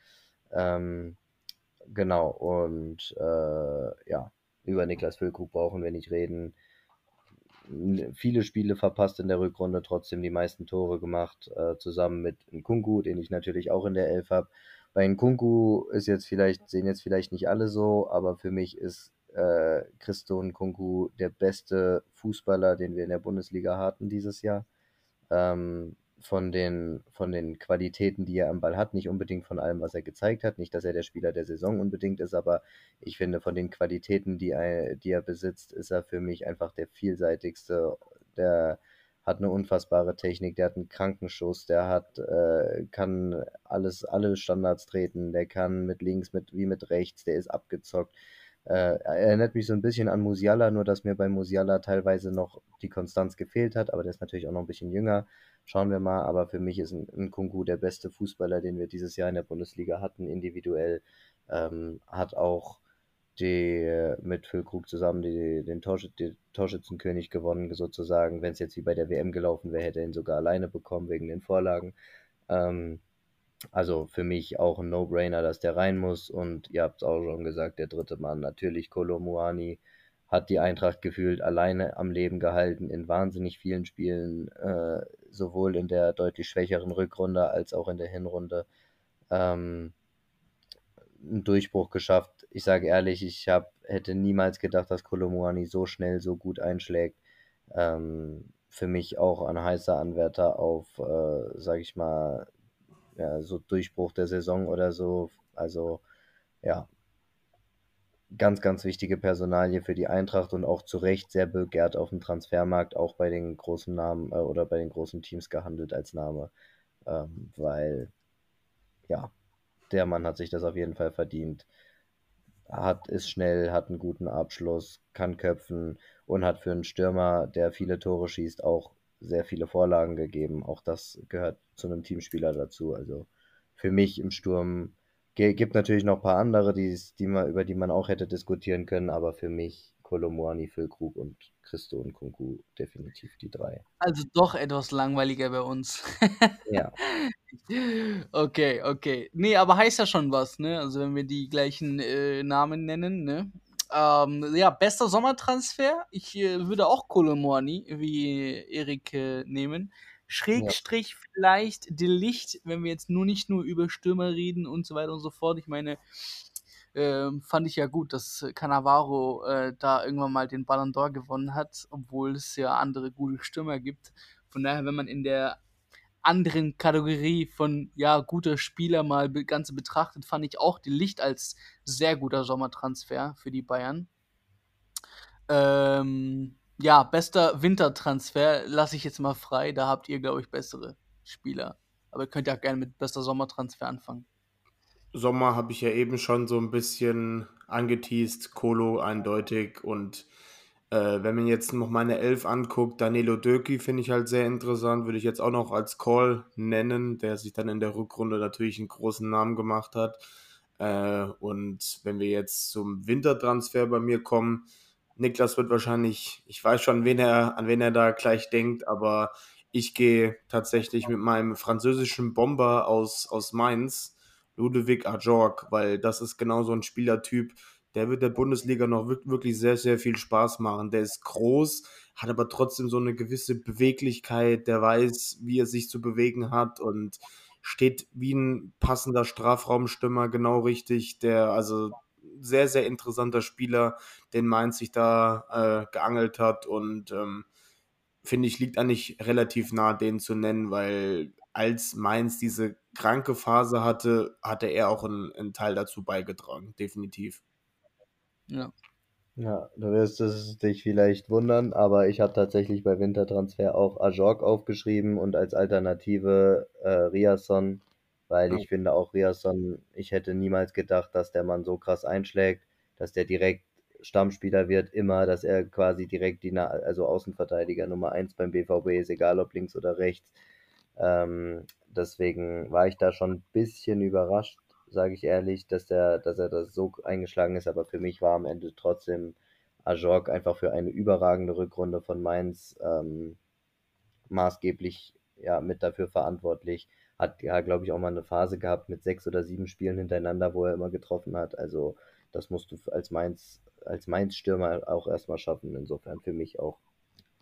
Ähm, genau, und äh, ja, über Niklas Füllkrug brauchen wir nicht reden viele Spiele verpasst in der Rückrunde, trotzdem die meisten Tore gemacht, äh, zusammen mit Nkunku, den ich natürlich auch in der Elf habe. Bei Nkunku ist jetzt vielleicht, sehen jetzt vielleicht nicht alle so, aber für mich ist äh, Christo Nkunku der beste Fußballer, den wir in der Bundesliga hatten dieses Jahr. Ähm, von den, von den Qualitäten, die er am Ball hat, nicht unbedingt von allem, was er gezeigt hat. Nicht, dass er der Spieler der Saison unbedingt ist, aber ich finde, von den Qualitäten, die er, die er besitzt, ist er für mich einfach der vielseitigste. Der hat eine unfassbare Technik, der hat einen Krankenschuss, der hat, äh, kann alles, alle Standards treten, der kann mit links mit, wie mit rechts, der ist abgezockt. Äh, erinnert mich so ein bisschen an Musiala, nur dass mir bei Musiala teilweise noch die Konstanz gefehlt hat, aber der ist natürlich auch noch ein bisschen jünger. Schauen wir mal, aber für mich ist ein, ein Kunku der beste Fußballer, den wir dieses Jahr in der Bundesliga hatten, individuell. Ähm, hat auch die mit Füllkrug zusammen die, den Torsch die Torschützenkönig gewonnen, sozusagen. Wenn es jetzt wie bei der WM gelaufen wäre, hätte er ihn sogar alleine bekommen wegen den Vorlagen. Ähm, also für mich auch ein No-Brainer, dass der rein muss. Und ihr habt es auch schon gesagt, der dritte Mann, natürlich Kolomuani, hat die Eintracht gefühlt alleine am Leben gehalten in wahnsinnig vielen Spielen, äh, sowohl in der deutlich schwächeren Rückrunde als auch in der Hinrunde. Ähm, einen Durchbruch geschafft. Ich sage ehrlich, ich hab, hätte niemals gedacht, dass Kolomuani so schnell so gut einschlägt. Ähm, für mich auch ein heißer Anwärter auf, äh, sage ich mal, ja, so Durchbruch der Saison oder so. Also ja, ganz, ganz wichtige Personalie für die Eintracht und auch zu Recht sehr begehrt auf dem Transfermarkt, auch bei den großen Namen äh, oder bei den großen Teams gehandelt als Name, ähm, weil ja, der Mann hat sich das auf jeden Fall verdient. Hat, ist schnell, hat einen guten Abschluss, kann köpfen und hat für einen Stürmer, der viele Tore schießt, auch sehr viele Vorlagen gegeben. Auch das gehört zu einem Teamspieler dazu. Also für mich im Sturm gibt natürlich noch ein paar andere, die, die man, über die man auch hätte diskutieren können, aber für mich Kolomoani, Füllkrug und Christo und Kunku definitiv die drei. Also doch etwas langweiliger bei uns. ja. [LAUGHS] Okay, okay. Nee, aber heißt ja schon was, ne? Also wenn wir die gleichen äh, Namen nennen, ne? Ähm, ja, bester Sommertransfer. Ich äh, würde auch Kolomoani wie Erik äh, nehmen. Schrägstrich ja. vielleicht Licht, wenn wir jetzt nur nicht nur über Stürmer reden und so weiter und so fort. Ich meine, äh, fand ich ja gut, dass Cannavaro äh, da irgendwann mal den Ballon d'Or gewonnen hat, obwohl es ja andere gute Stürmer gibt. Von daher, wenn man in der anderen Kategorie von ja guter Spieler mal ganz betrachtet, fand ich auch die Licht als sehr guter Sommertransfer für die Bayern. Ähm, ja, bester Wintertransfer lasse ich jetzt mal frei. Da habt ihr, glaube ich, bessere Spieler. Aber ihr könnt ja gerne mit bester Sommertransfer anfangen. Sommer habe ich ja eben schon so ein bisschen angeteased, Kolo eindeutig und äh, wenn man jetzt noch meine Elf anguckt, Danilo Döki finde ich halt sehr interessant, würde ich jetzt auch noch als Call nennen, der sich dann in der Rückrunde natürlich einen großen Namen gemacht hat. Äh, und wenn wir jetzt zum Wintertransfer bei mir kommen, Niklas wird wahrscheinlich, ich weiß schon, wen er, an wen er da gleich denkt, aber ich gehe tatsächlich mit meinem französischen Bomber aus, aus Mainz Ludovic Ajorg, weil das ist genau so ein Spielertyp, der wird der Bundesliga noch wirklich sehr, sehr viel Spaß machen. Der ist groß, hat aber trotzdem so eine gewisse Beweglichkeit, der weiß, wie er sich zu bewegen hat und steht wie ein passender Strafraumstürmer genau richtig. Der, also sehr, sehr interessanter Spieler, den Mainz sich da äh, geangelt hat und ähm, finde ich, liegt eigentlich relativ nah, den zu nennen, weil als Mainz diese kranke Phase hatte, hatte er auch einen, einen Teil dazu beigetragen, definitiv. Ja. Ja, du wirst es dich vielleicht wundern, aber ich habe tatsächlich bei Wintertransfer auch Ajorg aufgeschrieben und als Alternative äh, Riasson, weil ich finde auch Riasson, ich hätte niemals gedacht, dass der Mann so krass einschlägt, dass der direkt Stammspieler wird, immer, dass er quasi direkt die, also Außenverteidiger Nummer 1 beim BVB ist, egal ob links oder rechts. Ähm, deswegen war ich da schon ein bisschen überrascht, sage ich ehrlich, dass der, dass er das so eingeschlagen ist, aber für mich war am Ende trotzdem Ajorg einfach für eine überragende Rückrunde von Mainz ähm, maßgeblich ja, mit dafür verantwortlich. Hat ja, glaube ich, auch mal eine Phase gehabt mit sechs oder sieben Spielen hintereinander, wo er immer getroffen hat. Also das musst du als Mainz, als Mainz-Stürmer auch erstmal schaffen. Insofern für mich auch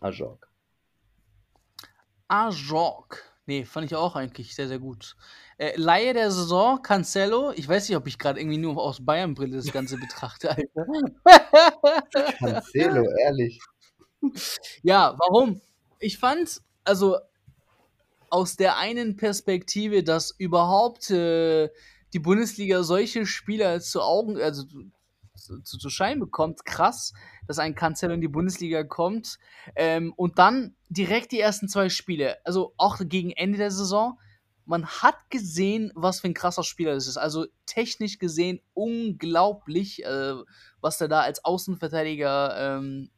Ajorg. Ajorg. Nee, fand ich auch eigentlich sehr, sehr gut. Äh, Laie der Saison, Cancelo. Ich weiß nicht, ob ich gerade irgendwie nur aus Bayern-Brille das Ganze betrachte, Alter. [LAUGHS] [LAUGHS] Cancelo, ehrlich. Ja, warum? Ich fand, also aus der einen Perspektive, dass überhaupt äh, die Bundesliga solche Spieler zu Augen, also zu, zu, zu Schein bekommt, krass, dass ein Cancelo in die Bundesliga kommt. Ähm, und dann direkt die ersten zwei Spiele, also auch gegen Ende der Saison, man hat gesehen, was für ein krasser Spieler das ist. Also technisch gesehen unglaublich, äh, was er da als Außenverteidiger ähm,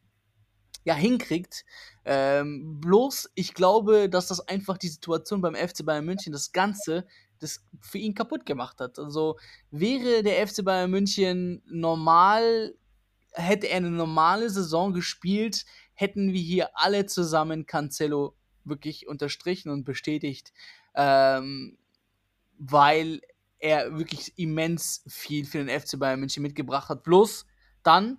ja, hinkriegt. Ähm, bloß, ich glaube, dass das einfach die Situation beim FC Bayern München, das Ganze, das für ihn kaputt gemacht hat. Also wäre der FC Bayern München normal, hätte er eine normale Saison gespielt, hätten wir hier alle zusammen Cancelo wirklich unterstrichen und bestätigt, ähm, weil er wirklich immens viel für den FC Bayern München mitgebracht hat. Bloß dann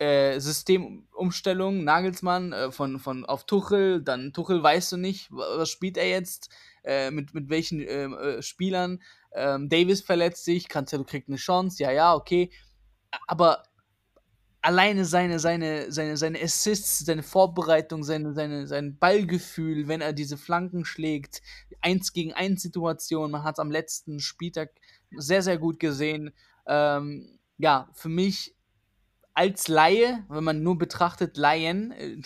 äh, Systemumstellung, Nagelsmann äh, von, von auf Tuchel, dann Tuchel weißt du nicht, was spielt er jetzt, äh, mit, mit welchen ähm, äh, Spielern. Ähm, Davis verletzt sich, Cancelo kriegt eine Chance, ja, ja, okay. Aber alleine seine, seine, seine, seine Assists, seine Vorbereitung, seine, seine, sein Ballgefühl, wenn er diese Flanken schlägt, eins gegen eins Situation, man hat es am letzten Spieltag sehr, sehr gut gesehen. Ähm, ja, für mich als Laie, wenn man nur betrachtet Laien, äh,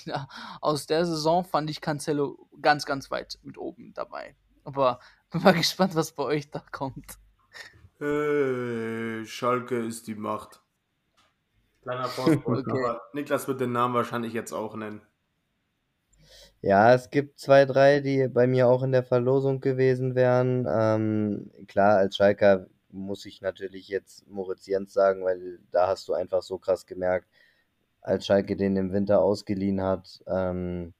aus der Saison fand ich Cancelo ganz, ganz weit mit oben dabei. Aber bin mal [LAUGHS] gespannt, was bei euch da kommt. Hey, Schalke ist die Macht. Kleiner [LAUGHS] Postbote, okay. aber Niklas wird den Namen wahrscheinlich jetzt auch nennen. Ja, es gibt zwei, drei, die bei mir auch in der Verlosung gewesen wären. Ähm, klar, als Schalker muss ich natürlich jetzt Moritz Jens sagen, weil da hast du einfach so krass gemerkt, als Schalke den im Winter ausgeliehen hat, ähm,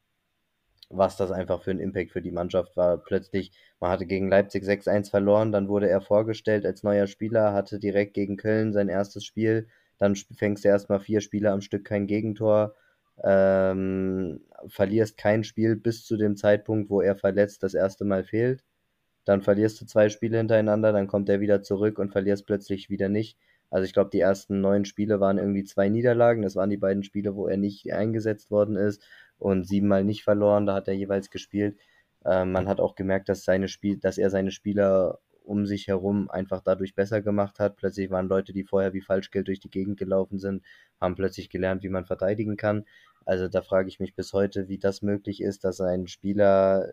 was das einfach für ein Impact für die Mannschaft war. Plötzlich, man hatte gegen Leipzig 6-1 verloren, dann wurde er vorgestellt als neuer Spieler, hatte direkt gegen Köln sein erstes Spiel, dann fängst du erstmal vier Spiele am Stück kein Gegentor, ähm, verlierst kein Spiel bis zu dem Zeitpunkt, wo er verletzt das erste Mal fehlt dann verlierst du zwei Spiele hintereinander, dann kommt er wieder zurück und verlierst plötzlich wieder nicht. Also ich glaube, die ersten neun Spiele waren irgendwie zwei Niederlagen. Das waren die beiden Spiele, wo er nicht eingesetzt worden ist und siebenmal nicht verloren. Da hat er jeweils gespielt. Äh, man hat auch gemerkt, dass seine Spiel, dass er seine Spieler um sich herum einfach dadurch besser gemacht hat. Plötzlich waren Leute, die vorher wie Falschgeld durch die Gegend gelaufen sind, haben plötzlich gelernt, wie man verteidigen kann. Also da frage ich mich bis heute, wie das möglich ist, dass ein Spieler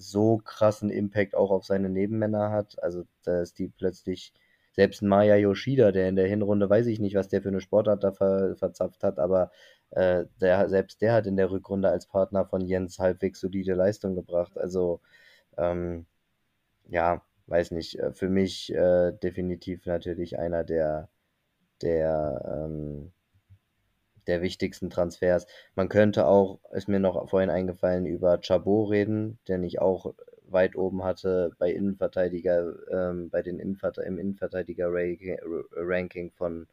so krassen Impact auch auf seine Nebenmänner hat. Also, dass die plötzlich, selbst Maya Yoshida, der in der Hinrunde, weiß ich nicht, was der für eine Sportart da ver, verzapft hat, aber äh, der, selbst der hat in der Rückrunde als Partner von Jens halbwegs solide Leistung gebracht. Also, ähm, ja, weiß nicht, äh, für mich äh, definitiv natürlich einer der, der, ähm, der wichtigsten Transfers. Man könnte auch, ist mir noch vorhin eingefallen, über Chabot reden, den ich auch weit oben hatte bei Innenverteidiger, ähm, bei den Innenverte im Innenverteidiger-Ranking von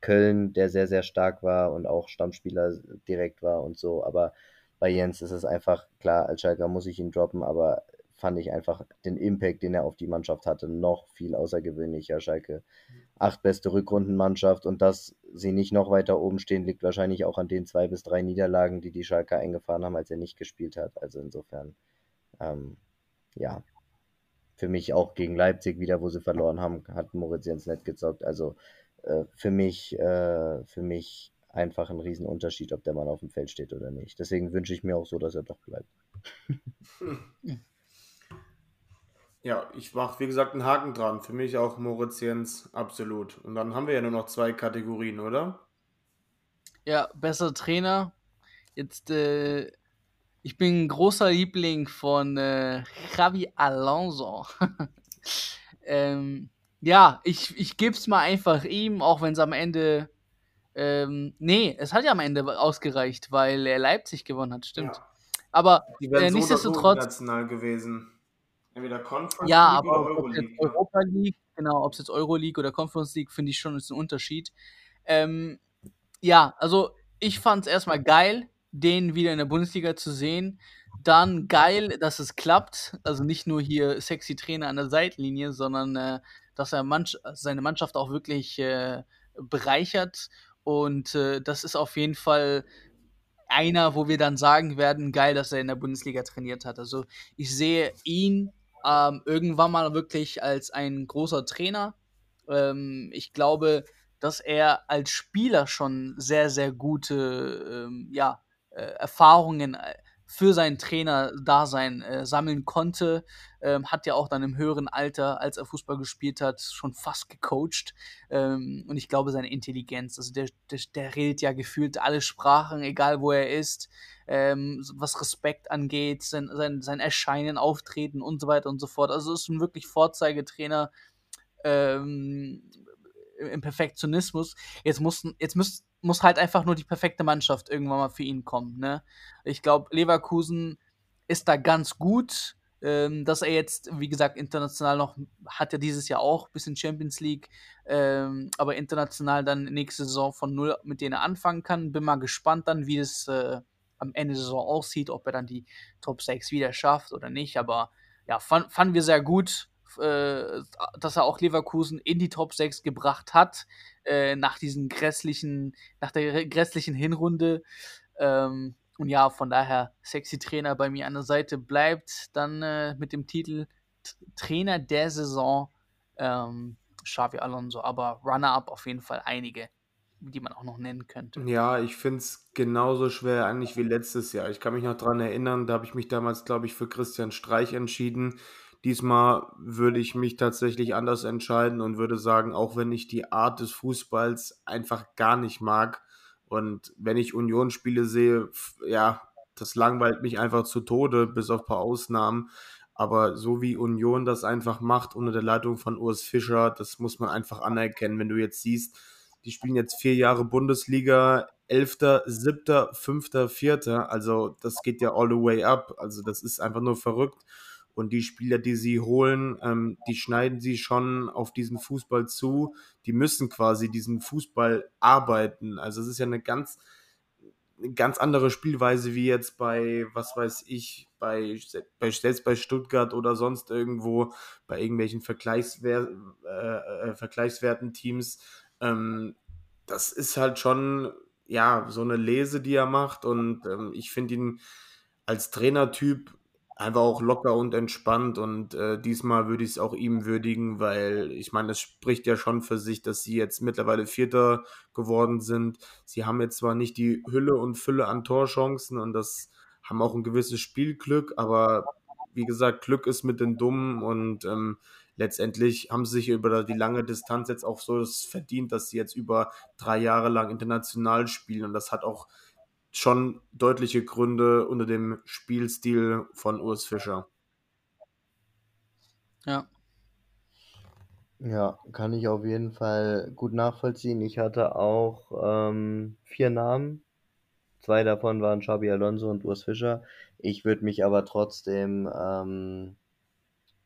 Köln, der sehr, sehr stark war und auch Stammspieler direkt war und so. Aber bei Jens ist es einfach, klar, als Schalker muss ich ihn droppen, aber fand ich einfach den Impact, den er auf die Mannschaft hatte, noch viel außergewöhnlicher. Schalke acht beste Rückrundenmannschaft und dass sie nicht noch weiter oben stehen, liegt wahrscheinlich auch an den zwei bis drei Niederlagen, die die Schalker eingefahren haben, als er nicht gespielt hat. Also insofern, ähm, ja, für mich auch gegen Leipzig wieder, wo sie verloren haben, hat Moritz Jens nicht gezockt. Also äh, für mich, äh, für mich einfach ein Riesenunterschied, ob der Mann auf dem Feld steht oder nicht. Deswegen wünsche ich mir auch so, dass er doch bleibt. [LAUGHS] Ja, ich mache, wie gesagt, einen Haken dran. Für mich auch Moritz Jens, absolut. Und dann haben wir ja nur noch zwei Kategorien, oder? Ja, besser Trainer. Jetzt, äh, ich bin ein großer Liebling von äh, Javi Alonso. [LAUGHS] ähm, ja, ich, ich gebe es mal einfach ihm, auch wenn es am Ende. Ähm, nee, es hat ja am Ende ausgereicht, weil er Leipzig gewonnen hat, stimmt. Ja. Aber äh, so nichtsdestotrotz. gewesen. Entweder Conference ja, League aber oder Euroleague. Ne? Europa League, genau, ob es jetzt Euroleague oder Conference League, finde ich schon ist ein Unterschied. Ähm, ja, also ich fand es erstmal geil, den wieder in der Bundesliga zu sehen. Dann geil, dass es klappt. Also nicht nur hier sexy Trainer an der Seitenlinie, sondern äh, dass er Mann seine Mannschaft auch wirklich äh, bereichert. Und äh, das ist auf jeden Fall einer, wo wir dann sagen werden, geil, dass er in der Bundesliga trainiert hat. Also ich sehe ihn ähm, irgendwann mal wirklich als ein großer Trainer. Ähm, ich glaube, dass er als Spieler schon sehr, sehr gute ähm, ja, äh, Erfahrungen äh, für sein Trainer-Dasein äh, sammeln konnte. Ähm, hat ja auch dann im höheren Alter, als er Fußball gespielt hat, schon fast gecoacht. Ähm, und ich glaube, seine Intelligenz, also der, der, der, redet ja gefühlt alle Sprachen, egal wo er ist, ähm, was Respekt angeht, sein, sein, sein Erscheinen, Auftreten und so weiter und so fort. Also ist ein wirklich Vorzeigetrainer. Ähm, im Perfektionismus. Jetzt muss, jetzt muss, muss halt einfach nur die perfekte Mannschaft irgendwann mal für ihn kommen. Ne? Ich glaube, Leverkusen ist da ganz gut. Ähm, dass er jetzt, wie gesagt, international noch, hat er dieses Jahr auch ein bisschen Champions League, ähm, aber international dann nächste Saison von null, mit denen er anfangen kann. Bin mal gespannt dann, wie es äh, am Ende der Saison aussieht, ob er dann die Top 6 wieder schafft oder nicht. Aber ja, fand, fanden wir sehr gut äh, dass er auch Leverkusen in die Top 6 gebracht hat, äh, nach diesen grässlichen, nach der grässlichen Hinrunde. Ähm, und ja, von daher, sexy Trainer bei mir an der Seite bleibt dann äh, mit dem Titel Trainer der Saison ähm, Xavi Alonso, aber Runner-up auf jeden Fall einige, die man auch noch nennen könnte. Ja, ich finde es genauso schwer eigentlich wie letztes Jahr. Ich kann mich noch daran erinnern, da habe ich mich damals, glaube ich, für Christian Streich entschieden. Diesmal würde ich mich tatsächlich anders entscheiden und würde sagen, auch wenn ich die Art des Fußballs einfach gar nicht mag und wenn ich Union-Spiele sehe, ja, das langweilt mich einfach zu Tode, bis auf ein paar Ausnahmen. Aber so wie Union das einfach macht unter der Leitung von Urs Fischer, das muss man einfach anerkennen. Wenn du jetzt siehst, die spielen jetzt vier Jahre Bundesliga, Elfter, Siebter, Fünfter, Vierter. Also das geht ja all the way up. Also das ist einfach nur verrückt. Und die Spieler, die sie holen, ähm, die schneiden sie schon auf diesen Fußball zu. Die müssen quasi diesen Fußball arbeiten. Also es ist ja eine ganz, eine ganz andere Spielweise wie jetzt bei, was weiß ich, bei, bei selbst bei Stuttgart oder sonst irgendwo, bei irgendwelchen Vergleichswer äh, äh, vergleichswerten Teams. Ähm, das ist halt schon, ja, so eine Lese, die er macht. Und ähm, ich finde ihn als Trainertyp einfach auch locker und entspannt und äh, diesmal würde ich es auch ihm würdigen, weil ich meine, es spricht ja schon für sich, dass sie jetzt mittlerweile Vierter geworden sind. Sie haben jetzt zwar nicht die Hülle und Fülle an Torchancen und das haben auch ein gewisses Spielglück, aber wie gesagt, Glück ist mit den Dummen und ähm, letztendlich haben sie sich über die lange Distanz jetzt auch so verdient, dass sie jetzt über drei Jahre lang international spielen und das hat auch schon deutliche Gründe unter dem Spielstil von Urs Fischer. Ja. Ja, kann ich auf jeden Fall gut nachvollziehen. Ich hatte auch ähm, vier Namen. Zwei davon waren Xabi Alonso und Urs Fischer. Ich würde mich aber trotzdem ähm,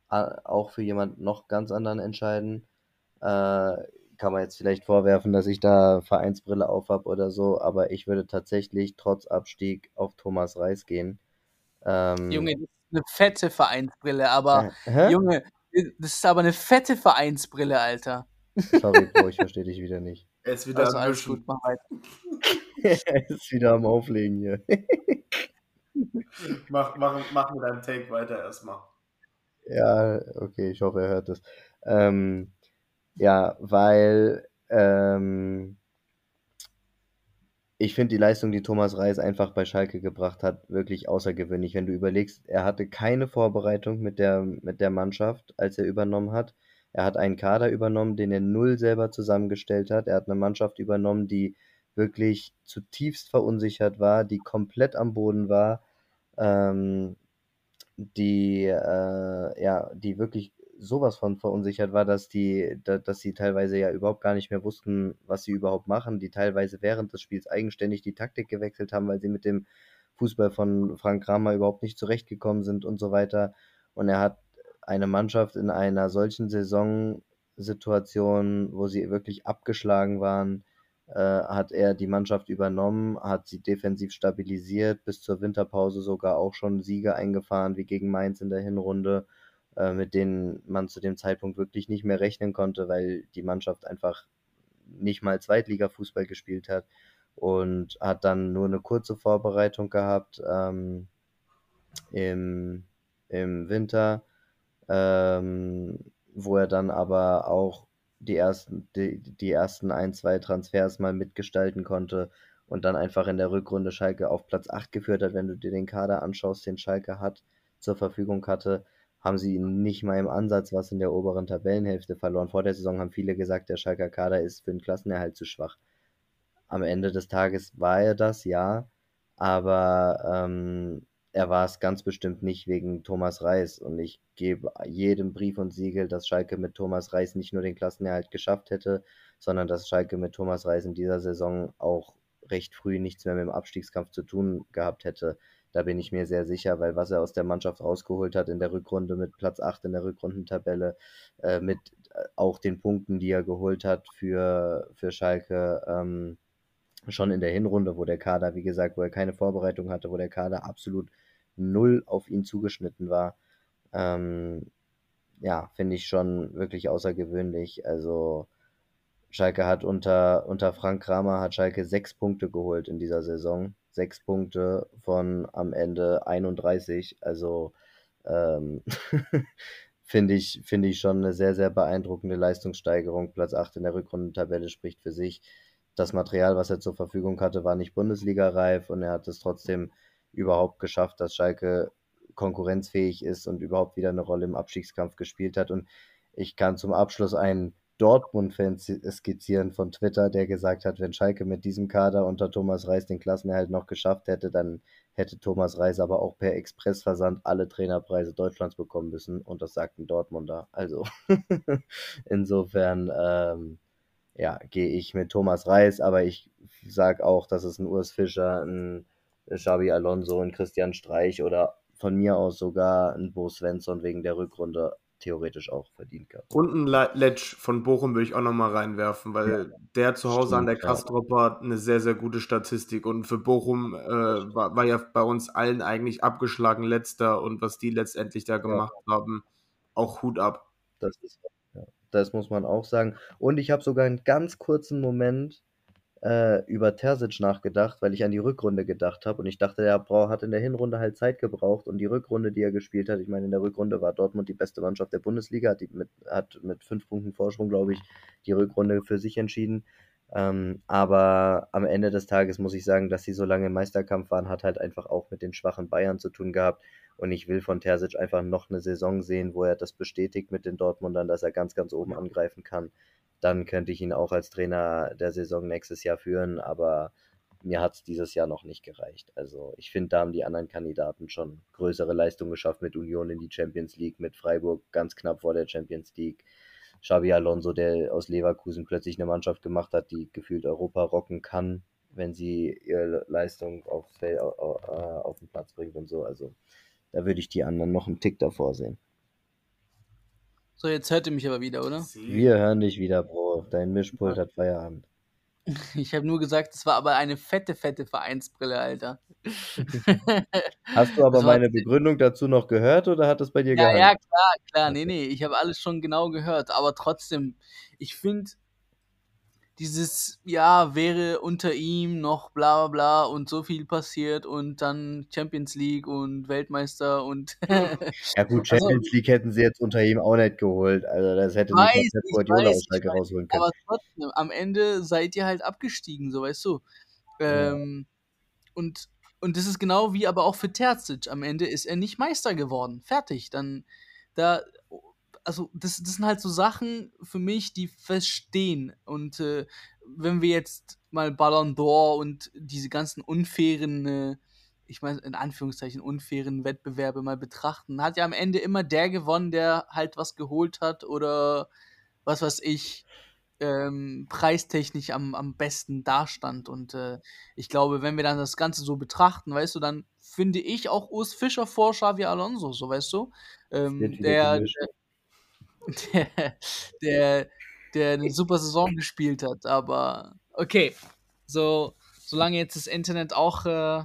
auch für jemand noch ganz anderen entscheiden. Äh, kann man jetzt vielleicht vorwerfen, dass ich da Vereinsbrille auf habe oder so, aber ich würde tatsächlich trotz Abstieg auf Thomas Reis gehen. Ähm, Junge, das ist eine fette Vereinsbrille, aber äh, Junge, das ist aber eine fette Vereinsbrille, Alter. Sorry, [LAUGHS] Bro, ich verstehe dich wieder nicht. Er ist wieder also, am alles gut, mach weiter. [LAUGHS] er ist wieder am Auflegen hier. [LAUGHS] mach, mach, mach mit deinem Take weiter erstmal. Ja, okay, ich hoffe, er hört das. Ähm, ja, weil ähm, ich finde die Leistung, die Thomas Reis einfach bei Schalke gebracht hat, wirklich außergewöhnlich. Wenn du überlegst, er hatte keine Vorbereitung mit der, mit der Mannschaft, als er übernommen hat. Er hat einen Kader übernommen, den er null selber zusammengestellt hat. Er hat eine Mannschaft übernommen, die wirklich zutiefst verunsichert war, die komplett am Boden war, ähm, die, äh, ja, die wirklich sowas von verunsichert war, dass die, da, dass sie teilweise ja überhaupt gar nicht mehr wussten, was sie überhaupt machen, die teilweise während des Spiels eigenständig die Taktik gewechselt haben, weil sie mit dem Fußball von Frank Kramer überhaupt nicht zurechtgekommen sind und so weiter. Und er hat eine Mannschaft in einer solchen Saisonsituation, wo sie wirklich abgeschlagen waren, äh, hat er die Mannschaft übernommen, hat sie defensiv stabilisiert, bis zur Winterpause sogar auch schon Siege eingefahren, wie gegen Mainz in der Hinrunde äh, mit denen man zu dem Zeitpunkt wirklich nicht mehr rechnen konnte, weil die Mannschaft einfach nicht mal Zweitliga-Fußball gespielt hat und hat dann nur eine kurze Vorbereitung gehabt ähm, im, im Winter, ähm, wo er dann aber auch die ersten, die, die ersten ein, zwei Transfers mal mitgestalten konnte und dann einfach in der Rückrunde Schalke auf Platz 8 geführt hat, wenn du dir den Kader anschaust, den Schalke hat, zur Verfügung hatte, haben sie nicht mal im Ansatz was in der oberen Tabellenhälfte verloren. Vor der Saison haben viele gesagt, der Schalker Kader ist für den Klassenerhalt zu schwach. Am Ende des Tages war er das, ja, aber ähm, er war es ganz bestimmt nicht wegen Thomas Reis. Und ich gebe jedem Brief und Siegel, dass Schalke mit Thomas Reis nicht nur den Klassenerhalt geschafft hätte, sondern dass Schalke mit Thomas Reis in dieser Saison auch recht früh nichts mehr mit dem Abstiegskampf zu tun gehabt hätte. Da bin ich mir sehr sicher, weil was er aus der Mannschaft rausgeholt hat in der Rückrunde mit Platz 8 in der Rückrundentabelle, äh, mit äh, auch den Punkten, die er geholt hat für, für Schalke, ähm, schon in der Hinrunde, wo der Kader, wie gesagt, wo er keine Vorbereitung hatte, wo der Kader absolut null auf ihn zugeschnitten war. Ähm, ja, finde ich schon wirklich außergewöhnlich. Also Schalke hat unter, unter Frank Kramer hat Schalke sechs Punkte geholt in dieser Saison sechs Punkte von am Ende 31. Also ähm, [LAUGHS] finde ich, finde ich schon eine sehr, sehr beeindruckende Leistungssteigerung. Platz 8 in der Rückrundentabelle spricht für sich. Das Material, was er zur Verfügung hatte, war nicht Bundesliga-reif und er hat es trotzdem überhaupt geschafft, dass Schalke konkurrenzfähig ist und überhaupt wieder eine Rolle im Abstiegskampf gespielt hat. Und ich kann zum Abschluss einen Dortmund-Fan skizzieren von Twitter, der gesagt hat, wenn Schalke mit diesem Kader unter Thomas Reis den Klassenerhalt noch geschafft hätte, dann hätte Thomas Reis aber auch per Expressversand alle Trainerpreise Deutschlands bekommen müssen. Und das sagt ein Dortmunder. Also [LAUGHS] insofern, ähm, ja, gehe ich mit Thomas Reis, aber ich sage auch, dass es ein Urs Fischer, ein Xabi Alonso, ein Christian Streich oder von mir aus sogar ein Bo Svensson wegen der Rückrunde theoretisch auch verdient gehabt. Und ein Letsch von Bochum würde ich auch nochmal reinwerfen, weil ja, der zu Hause stimmt, an der Kastropper hat eine sehr, sehr gute Statistik. Und für Bochum äh, war, war, ja bei uns allen eigentlich abgeschlagen letzter und was die letztendlich da gemacht ja. haben, auch Hut ab. Das ist, ja, das muss man auch sagen. Und ich habe sogar einen ganz kurzen Moment äh, über Terzic nachgedacht, weil ich an die Rückrunde gedacht habe und ich dachte, der Brau hat in der Hinrunde halt Zeit gebraucht und die Rückrunde, die er gespielt hat, ich meine, in der Rückrunde war Dortmund die beste Mannschaft der Bundesliga, hat, mit, hat mit fünf Punkten Vorsprung, glaube ich, die Rückrunde für sich entschieden. Ähm, aber am Ende des Tages muss ich sagen, dass sie so lange im Meisterkampf waren, hat halt einfach auch mit den schwachen Bayern zu tun gehabt. Und ich will von Terzic einfach noch eine Saison sehen, wo er das bestätigt mit den Dortmundern, dass er ganz, ganz oben angreifen kann dann könnte ich ihn auch als Trainer der Saison nächstes Jahr führen, aber mir hat es dieses Jahr noch nicht gereicht. Also ich finde, da haben die anderen Kandidaten schon größere Leistungen geschafft mit Union in die Champions League, mit Freiburg ganz knapp vor der Champions League. Xabi Alonso, der aus Leverkusen plötzlich eine Mannschaft gemacht hat, die gefühlt Europa rocken kann, wenn sie ihre Leistung auf, äh, auf den Platz bringt und so. Also da würde ich die anderen noch einen Tick davor sehen. So, jetzt hört ihr mich aber wieder, oder? Wir hören dich wieder, Bro. Dein Mischpult hat Feierabend. [LAUGHS] Ich habe nur gesagt, es war aber eine fette, fette Vereinsbrille, Alter. [LAUGHS] Hast du aber meine Begründung dazu noch gehört oder hat das bei dir ja, gehalten? Ja, klar, klar. Nee, nee, ich habe alles schon genau gehört. Aber trotzdem, ich finde, dieses, ja, wäre unter ihm noch bla bla bla und so viel passiert und dann Champions League und Weltmeister und. [LAUGHS] ja, gut, also Champions also, League hätten sie jetzt unter ihm auch nicht geholt. Also, das hätte weiß, nicht Pep Guardiola aus rausholen können. Aber trotzdem, am Ende seid ihr halt abgestiegen, so weißt du. Ähm, ja. Und. Und das ist genau wie aber auch für Terzic. Am Ende ist er nicht Meister geworden. Fertig. Dann, da, also das, das sind halt so Sachen für mich, die verstehen. Und äh, wenn wir jetzt mal Ballon d'Or und diese ganzen unfairen, äh, ich meine in Anführungszeichen unfairen Wettbewerbe mal betrachten, hat ja am Ende immer der gewonnen, der halt was geholt hat oder was weiß ich, ähm, preistechnisch am, am besten dastand. Und äh, ich glaube, wenn wir dann das Ganze so betrachten, weißt du, dann finde ich auch Urs Fischer vor Xavi Alonso, so weißt du. Ähm, der, der, [LAUGHS] der, der, eine super Saison gespielt hat. Aber okay, so solange jetzt das Internet auch äh,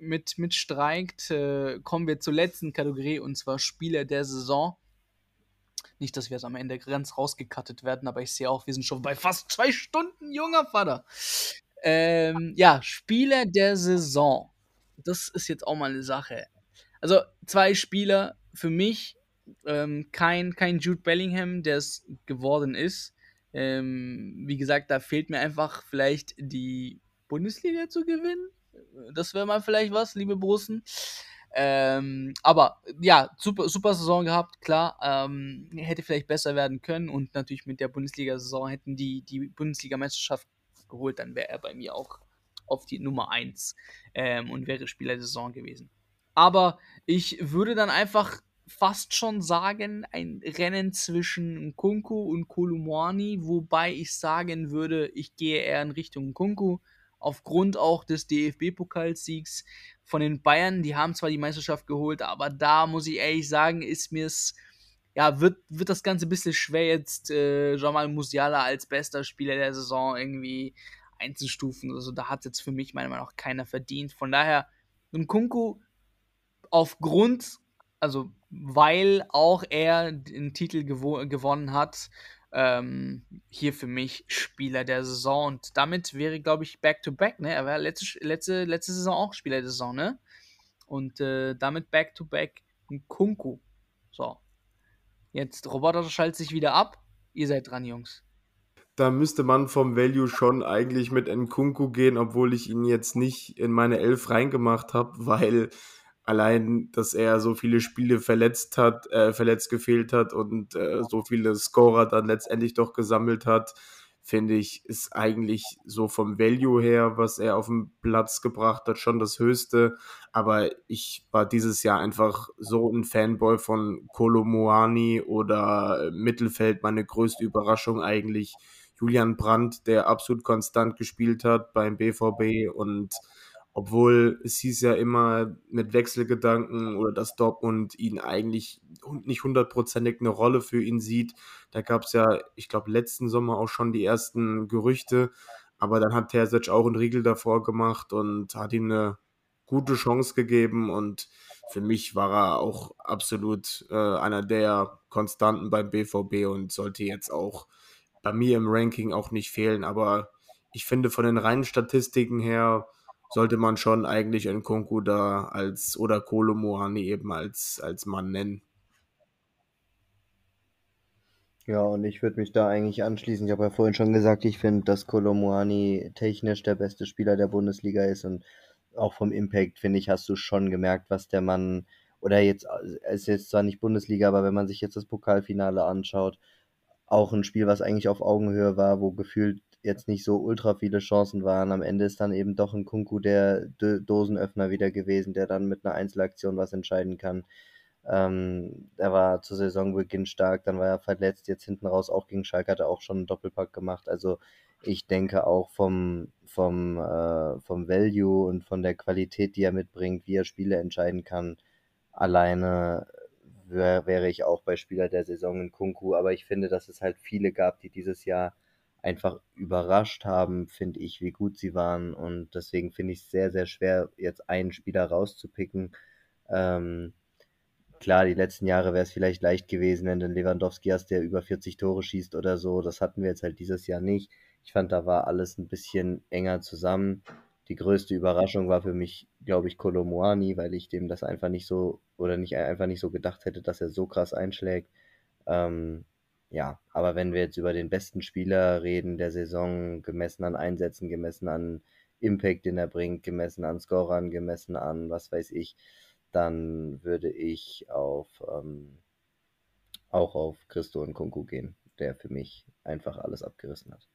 mit, mit streikt, äh, kommen wir zur letzten Kategorie und zwar Spieler der Saison. Nicht, dass wir es am Ende ganz rausgekattet werden, aber ich sehe auch, wir sind schon bei fast zwei Stunden, junger Vater. Ähm, ja, Spieler der Saison. Das ist jetzt auch mal eine Sache. Also zwei Spieler für mich, ähm, kein, kein Jude Bellingham, der es geworden ist. Ähm, wie gesagt, da fehlt mir einfach vielleicht die Bundesliga zu gewinnen. Das wäre mal vielleicht was, liebe Borussen. Ähm, aber ja, super, super Saison gehabt, klar. Ähm, hätte vielleicht besser werden können und natürlich mit der Bundesliga-Saison hätten die die Bundesliga-Meisterschaft geholt, dann wäre er bei mir auch auf die Nummer 1 ähm, und wäre Spieler der Saison gewesen. Aber ich würde dann einfach fast schon sagen, ein Rennen zwischen Kunku und Kolumani, wobei ich sagen würde, ich gehe eher in Richtung Kunku, aufgrund auch des DFB-Pokalsiegs von den Bayern. Die haben zwar die Meisterschaft geholt, aber da muss ich ehrlich sagen, ist mir es, ja, wird, wird das Ganze ein bisschen schwer jetzt äh, Jamal Musiala als bester Spieler der Saison irgendwie einzustufen. Also da hat jetzt für mich meiner Meinung nach keiner verdient. Von daher, Kunku aufgrund also weil auch er den Titel gewo gewonnen hat, ähm, hier für mich Spieler der Saison. Und damit wäre, glaube ich, Back-to-Back, ne? Er war letzte, letzte, letzte Saison auch Spieler der Saison, ne? Und äh, damit Back-to-Back ein Kunku. So. Jetzt Roboter schaltet sich wieder ab. Ihr seid dran, Jungs. Da müsste man vom Value schon eigentlich mit Nkunku gehen, obwohl ich ihn jetzt nicht in meine Elf reingemacht habe, [LAUGHS] weil allein, dass er so viele Spiele verletzt hat, äh, verletzt gefehlt hat und äh, so viele Scorer dann letztendlich doch gesammelt hat, finde ich, ist eigentlich so vom Value her, was er auf den Platz gebracht hat, schon das Höchste. Aber ich war dieses Jahr einfach so ein Fanboy von Kolomoani oder Mittelfeld. Meine größte Überraschung eigentlich Julian Brandt, der absolut konstant gespielt hat beim BVB und obwohl es hieß ja immer mit Wechselgedanken oder dass Dortmund ihn eigentlich nicht hundertprozentig eine Rolle für ihn sieht. Da gab es ja, ich glaube, letzten Sommer auch schon die ersten Gerüchte. Aber dann hat Terzic auch einen Riegel davor gemacht und hat ihm eine gute Chance gegeben. Und für mich war er auch absolut äh, einer der Konstanten beim BVB und sollte jetzt auch bei mir im Ranking auch nicht fehlen. Aber ich finde von den reinen Statistiken her, sollte man schon eigentlich Nkunku da als oder Kolomoani eben als, als Mann nennen. Ja, und ich würde mich da eigentlich anschließen. Ich habe ja vorhin schon gesagt, ich finde, dass Kolomoani technisch der beste Spieler der Bundesliga ist und auch vom Impact, finde ich, hast du schon gemerkt, was der Mann, oder jetzt, es ist jetzt zwar nicht Bundesliga, aber wenn man sich jetzt das Pokalfinale anschaut, auch ein Spiel, was eigentlich auf Augenhöhe war, wo gefühlt jetzt nicht so ultra viele Chancen waren. Am Ende ist dann eben doch ein Kunku der Dosenöffner wieder gewesen, der dann mit einer Einzelaktion was entscheiden kann. Ähm, er war zu Saisonbeginn stark, dann war er verletzt, jetzt hinten raus auch gegen Schalke hat er auch schon einen Doppelpack gemacht. Also ich denke auch vom, vom, äh, vom Value und von der Qualität, die er mitbringt, wie er Spiele entscheiden kann, alleine wär, wäre ich auch bei Spieler der Saison in Kunku. Aber ich finde, dass es halt viele gab, die dieses Jahr einfach überrascht haben, finde ich, wie gut sie waren. Und deswegen finde ich es sehr, sehr schwer, jetzt einen Spieler rauszupicken. Ähm, klar, die letzten Jahre wäre es vielleicht leicht gewesen, wenn du Lewandowski hast, der über 40 Tore schießt oder so. Das hatten wir jetzt halt dieses Jahr nicht. Ich fand, da war alles ein bisschen enger zusammen. Die größte Überraschung war für mich, glaube ich, Kolomoani, weil ich dem das einfach nicht so oder nicht einfach nicht so gedacht hätte, dass er so krass einschlägt. Ähm, ja, aber wenn wir jetzt über den besten Spieler reden der Saison, gemessen an Einsätzen, gemessen an Impact, den er bringt, gemessen an Scorern, gemessen an was weiß ich, dann würde ich auf ähm, auch auf Christo und Kunku gehen, der für mich einfach alles abgerissen hat.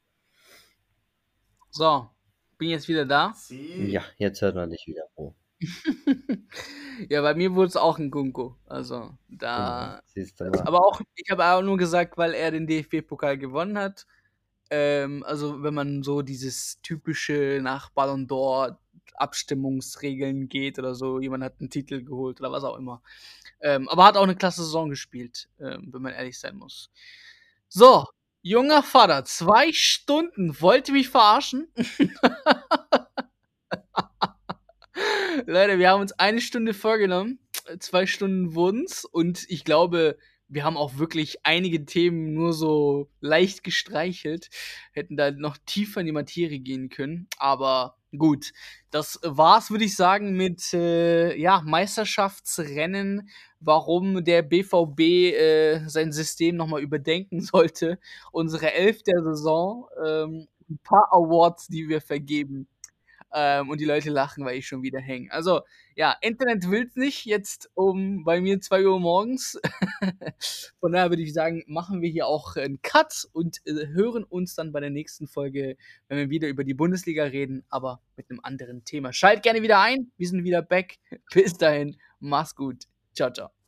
So, bin jetzt wieder da. Sie. Ja, jetzt hört man dich wieder. Oh. [LAUGHS] ja, bei mir wurde es auch ein Kunku. Also da. Ja, aber auch, ich habe auch nur gesagt, weil er den DFB-Pokal gewonnen hat. Ähm, also wenn man so dieses typische nach Ballon d'Or Abstimmungsregeln geht oder so, jemand hat einen Titel geholt oder was auch immer. Ähm, aber hat auch eine klasse Saison gespielt, ähm, wenn man ehrlich sein muss. So, junger Vater, zwei Stunden, wollte mich verarschen? [LAUGHS] Leute, wir haben uns eine Stunde vorgenommen, zwei Stunden wurden's und ich glaube, wir haben auch wirklich einige Themen nur so leicht gestreichelt, hätten da noch tiefer in die Materie gehen können, aber gut, das war's, würde ich sagen, mit äh, ja, Meisterschaftsrennen, warum der BVB äh, sein System nochmal überdenken [LAUGHS] sollte. Unsere Elf der Saison, ähm, ein paar Awards, die wir vergeben. Ähm, und die Leute lachen, weil ich schon wieder hänge. Also, ja, Internet will's nicht, jetzt um bei mir 2 Uhr morgens. [LAUGHS] Von daher würde ich sagen, machen wir hier auch einen Cut und äh, hören uns dann bei der nächsten Folge, wenn wir wieder über die Bundesliga reden, aber mit einem anderen Thema. Schalt gerne wieder ein, wir sind wieder back. [LAUGHS] Bis dahin, mach's gut. Ciao, ciao.